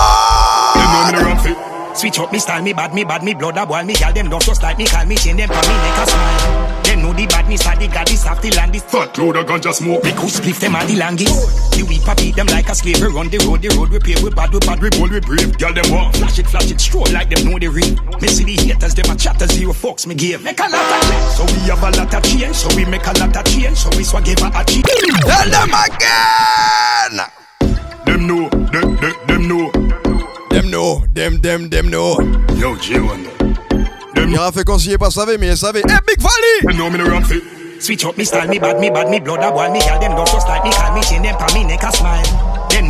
Them know me no rap fit. Switch up me style, me bad, me bad, me blood a boil, me gal them love just like me call me chain them for me neck a smile. Them know the badness of the god, this of the land, this Fat load of ganja smoke. Me cool spliff them and the longest. The weed beat them like a slave. We run the road, the road we pave, we bad, we bad, we bold, we brave. Girl, them want. Flash it, flash it, stroll like them know the real. Me see the haters, them a chatter, zero fucks me give. Make a lot of change, so we have a lot of change, so we make a lot of change, so we swag give a cheat. Tell them again! Them know, them, them, them know. Them them, them know. Yo, J1. Mira fait conseiller pas savé, mais elle savait. Hey, eh, Big Valley! No, me no run fit. Switch up me style, me bad, me bad, me blood a boil, me girl them don't just like me, call me chain them pa me neck a smile.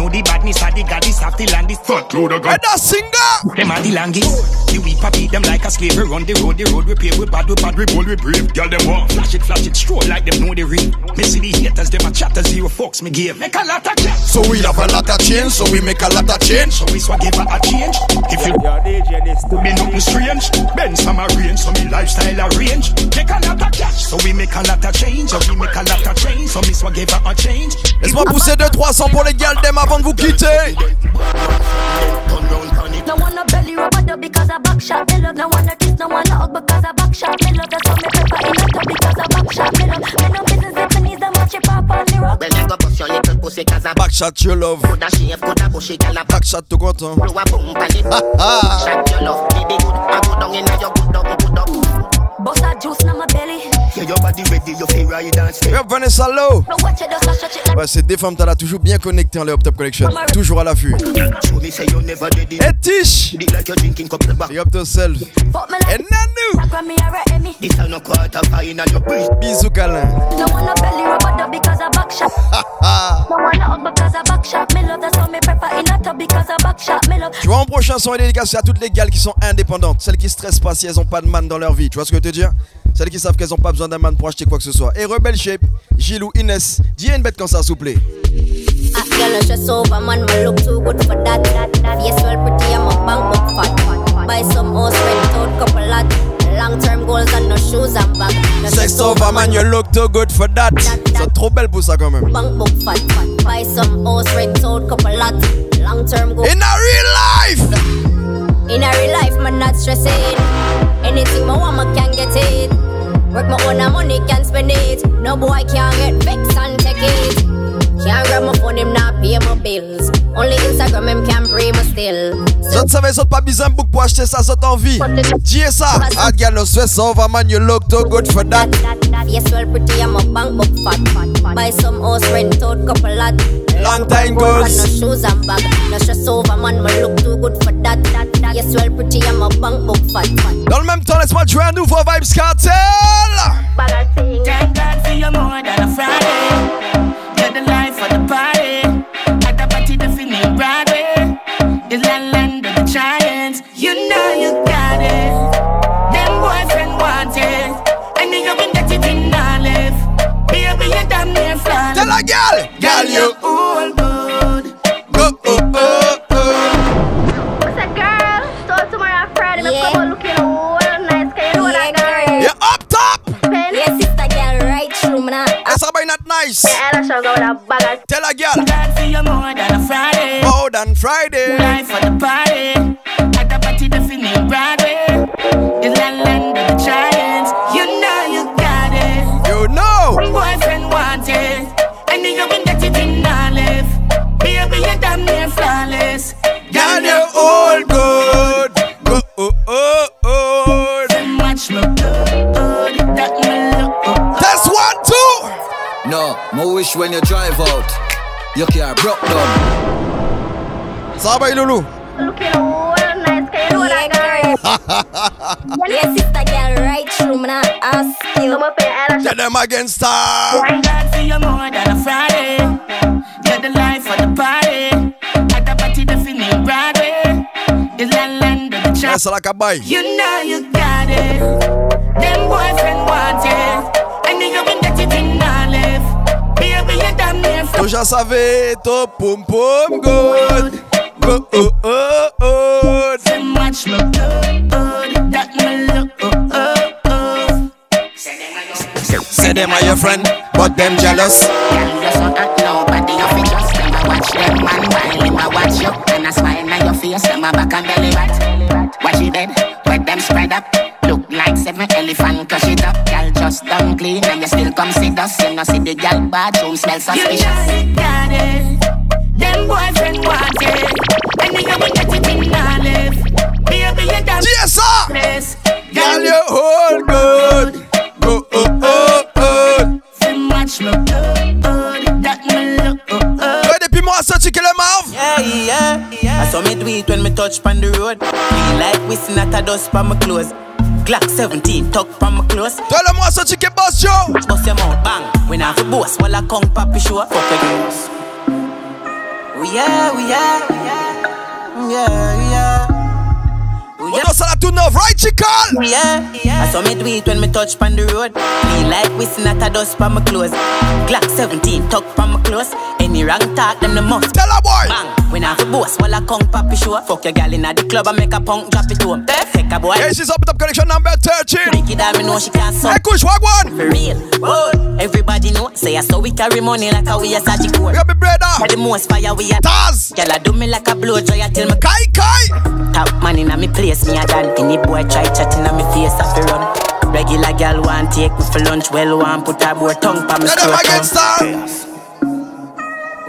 Know the badness of the goddess of the land is fat load of God. And a singer. Them are the longest. The weep beat them like a slave. We run the road, the road we pave with bad, we bad, we bold, we brave. Girl them walk, flash it, flash it, stroll like them know the ring. Me see the haters, them a chatter zero fucks me give. Make a lot of change. So we have a lot of change, so we make a lot of change. So we swag give a change. If you Yo, DJ this be nothing strange, Ben some so me lifestyle arrange. Make a lot of cash, so we make a lot of change. So we make a lot of change, so me swag give a change. Laisse-moi pousser 2-300 pour les gars them avant de vous quitter. No one no belly rubber dub because a back shot me love. No one no kiss, no one no hug because a back shot me love. That's why me pepper in a tub because a back shot me love. Me no business if me needs them watch it pop on the rock. Well, you go bust your little pussy cause a Back shot your love. Coulda shave, coulda bushy, girl a Back shot tout content. blow a boom pan it. Back shot your love, baby good. I go down inna your good dog, good dog. Bust that juice in my belly. Yeah, your body ready, you feel ride and stay. Yep, Vanessa Low. No watch it, just stretch it like Ouais, c'est des femmes, t'as là toujours bien connecté en les Up Top Connection. Toujours à l'affût. Show me say you never did it. Et Tish. Did it like you're drinking cup of back. Big up yourself. fuck me like And Nanu. Grab me a Emmy. This a no quarter pine and your breeze. Bisous câlin. No one no belly rubber dub because a back shot. No one no hug because a back shot me love. That's why me pepper in a tub because a back shot me love. Tu vois, en prochain son est dédicacé à toutes les gales qui sont indépendantes. Celles qui stressent pas si elles ont pas de man dans leur vie. Tu vois ce que je veux te dire Celles qui savent qu'elles ont pas besoin d'un man pour acheter quoi que ce soit. Et Rebel Shape, Gilou, Inès, dis une bête quand ça, s'il vous plaît. Ah, girl, no stress over man, me look too good for that. Yes, well pretty, I'm a bank book fat. Buy some house, rent out couple lot. Long term goals and no shoes and bag. No Sex over man, you look too good for that. C'est trop belle pour ça quand même. Bank book fat. Buy some house, rent out couple lot. Long term goals. In a real life! In a real life, man, not stressing. Anything my want, can get it. Work my own money, can spend it. No boy can get vexed and take it. Can't grab my phone, him not pay my bills. Only Instagram, him can pray me still. Ça te savait, ça pas besoin book pour acheter ça, ça t'envie. Dis ça. Ah, girl, no stress over man, you look too good for that. Yes, well, pretty, I'm a bank book fat. Buy some house, rent out couple lot. Long time goals. no shoes and bag. No stress over, man, me look too good for that. Yes, well, pretty, I'm a bank book fat. Dans le même temps, laisse-moi jouer un nouveau Vibes Cartel. Thank down. Ça va, Loulou? looking all nice. Can you know I got? Yeah, sister girl, right through me now. Ask you. Come up here, I'll Tell them again, star. God for you more than a Friday. You're the life of the party. At the party, the feeling Broadway. It's the land of the giants. Essa la cabai. You know you got it. Them boyfriend want it. And you can get it in olive. Baby, you damn near Tu já savais, tô pum pum. Go, oh, oh, oh. So much look good. That me look oh, oh, oh. Say them are your friend, but them jealous. Girl, you so hot, nobody you fi just Them a watch them man while him a watch you And a smile on your face, them a back and belly rat Watch it dead, wet them spread up Look like seven elephant crush it up Girl just done clean and you still come see dust You know see the girl bathroom smell You suspicious know you got it. Them boyfriend want it. And you can get it in olive. Baby, you damn Yes, sir. place. Girl, you all good. Go, oh, oh, oh. So much look good. That me look oh, oh. Ouais, depuis moi, ça, tu que le marve. Yeah, yeah, yeah. I saw me do it when me touch on the road. Feel like whistling at a dust on my clothes. Glock 17, tuck from my clothes. Tell them what's a boss, Joe. Bust your mouth, bang. When I have a boss, while I come papi show. Fuck the girls. We are, we are, we are. Mm, yeah, yeah. On doit ça la tout neuf, right, chicken? Yeah, yeah. I saw me do it when me touch on the road. Feel like whistling at a dust on my clothes. Glock 17, tuck from my clothes. Any wrong talk, them the must. Tell a boy. Bang. When I have a boss, while I come papi show. Fuck your gal in the club and make a punk drop it home. Take a boy. Hey, she's up top connection number 13. Make it me know she can't suck. Hey, Kush, what one? For real. Oh, everybody know. Say I saw we carry money like how we a surgical. Yeah, me brother. the most fire we a Taz. Girl, I do me like a blow dry till me Kai Kai. Top man in a me place, me a done. Any boy try chatting on me face, I fi run. Regular girl want take me for lunch, well want put her boy tongue pa me Let them again, scrotum. star.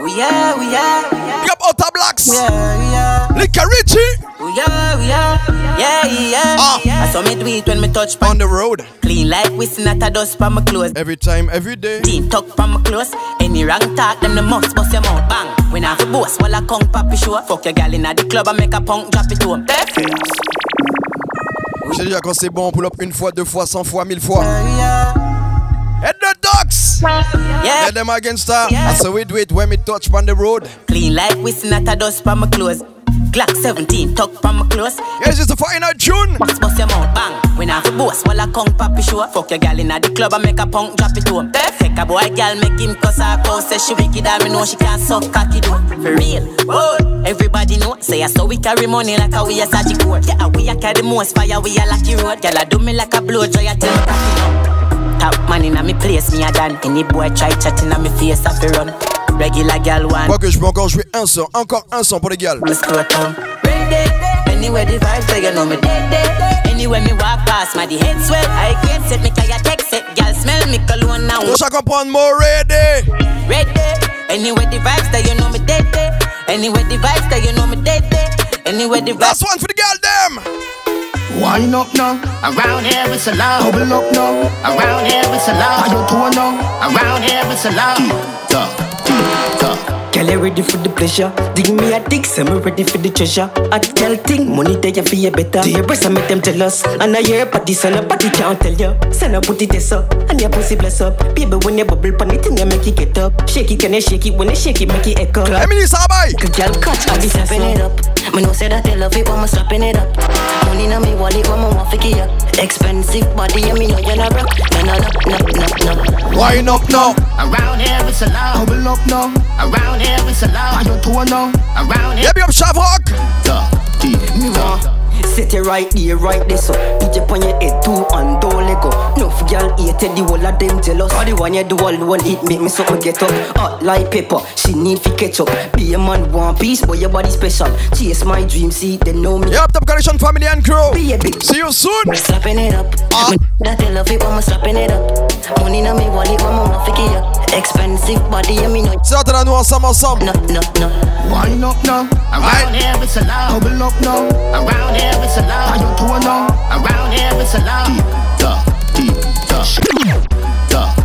We are, we are, we are. Big up Otta Blacks. Yeah, yeah. Lika Richie. We are, we are. Yeah, yeah. Ah. I saw me do it when me touch On the road. Clean like whistling at a dust pa my clothes. Every time, every day. Team tuck pa my clothes. Any wrong talk, them the must bust your mouth bang. When I have a boss, while I come papi show. Fuck your gal in the club and make a punk drop it home. J'ai dit quand c'est bon, on pull up une fois, deux fois, cent fois, mille fois. Yeah, Head the ducks. yeah. Let them against star. I say we do it when we touch on the road. Clean like whistling at a dust pa my clothes. Glock 17, tuck pa my clothes. Yes, it's the final tune. Bust bust your mouth bang. When I have a boss, while I come papi show. Fuck your gal in the club and make a punk drop it home. Eh, take a boy gal make him cuss her close. Say she wicked and me know she can't suck cocky do. For real, oh. Everybody know. Say I saw we carry money like a we a surgical. Yeah, we a carry most fire. We a lucky road. Gal I do me like a blow dry till me cocky. Top man in a me place, me a done. Any boy try chatting on me face, I fi run. Regular gal one. Quoi que je peux encore jouer un son, encore un son pour les gals. Me scrotum. Ready, anywhere the vibes, so you know me dead, dead. Anywhere me walk past, my the head swell. I can't set me kaya text it. Gal smell me cologne now. Pour chacun prendre mon ready. Ready, anywhere the vibes, you know me dead, dead. Anywhere the vibes, you know me dead, dead. Anywhere the vibes. Last one for the girl, them. Wind up now, Around here it's a lot. bubble up now. Around here it's a Are you two now? Around here it's a lot. Girl, you ready for the pleasure? Dig me a dick, say me ready for the treasure. I tell thing, money there you feel better. To your breast, I make them jealous. And I hear party, son, nobody can't tell you. Send a put it this up, and your pussy bless up. Baby, when you bubble pan it, and you make it get up. Shake it, can you shake it? When you shake it, make it echo. Emily Sabay. Girl, catch all this Slapping it up. Me know say that they love it when me slapping it up. Money na me wallet when me want to get up. Expensive body, and me know you're not rock. No, no, no, no, no, no. Wind up now. Around here it's a lot. Bubble up now. Around here it's a Are lot. you two now? Around here. Yeah, big up Shavrock. Me want Set it right here, right there, so Put it on your head too and don't let go No for girl hated the whole of them jealous All the one you do all the one it make me so me get up Hot like pepper, she need fi catch up Be a man one piece, but your body special Chase my dream, see they know me Yeah, up top connection family and crew. Be a big See you soon. Slapping it up. Ah. Me that they love it when me slapping it up. Money na me wallet when me want to get up. Expensive body, and me know. C'est là, t'es là, nous ensemble, ensemble. No, no, no. Wind up now. Around here it's a lot. Bubble up now. Around here it's it's a law. Around here it's a law. Deep, duh, deep, duh. Duh.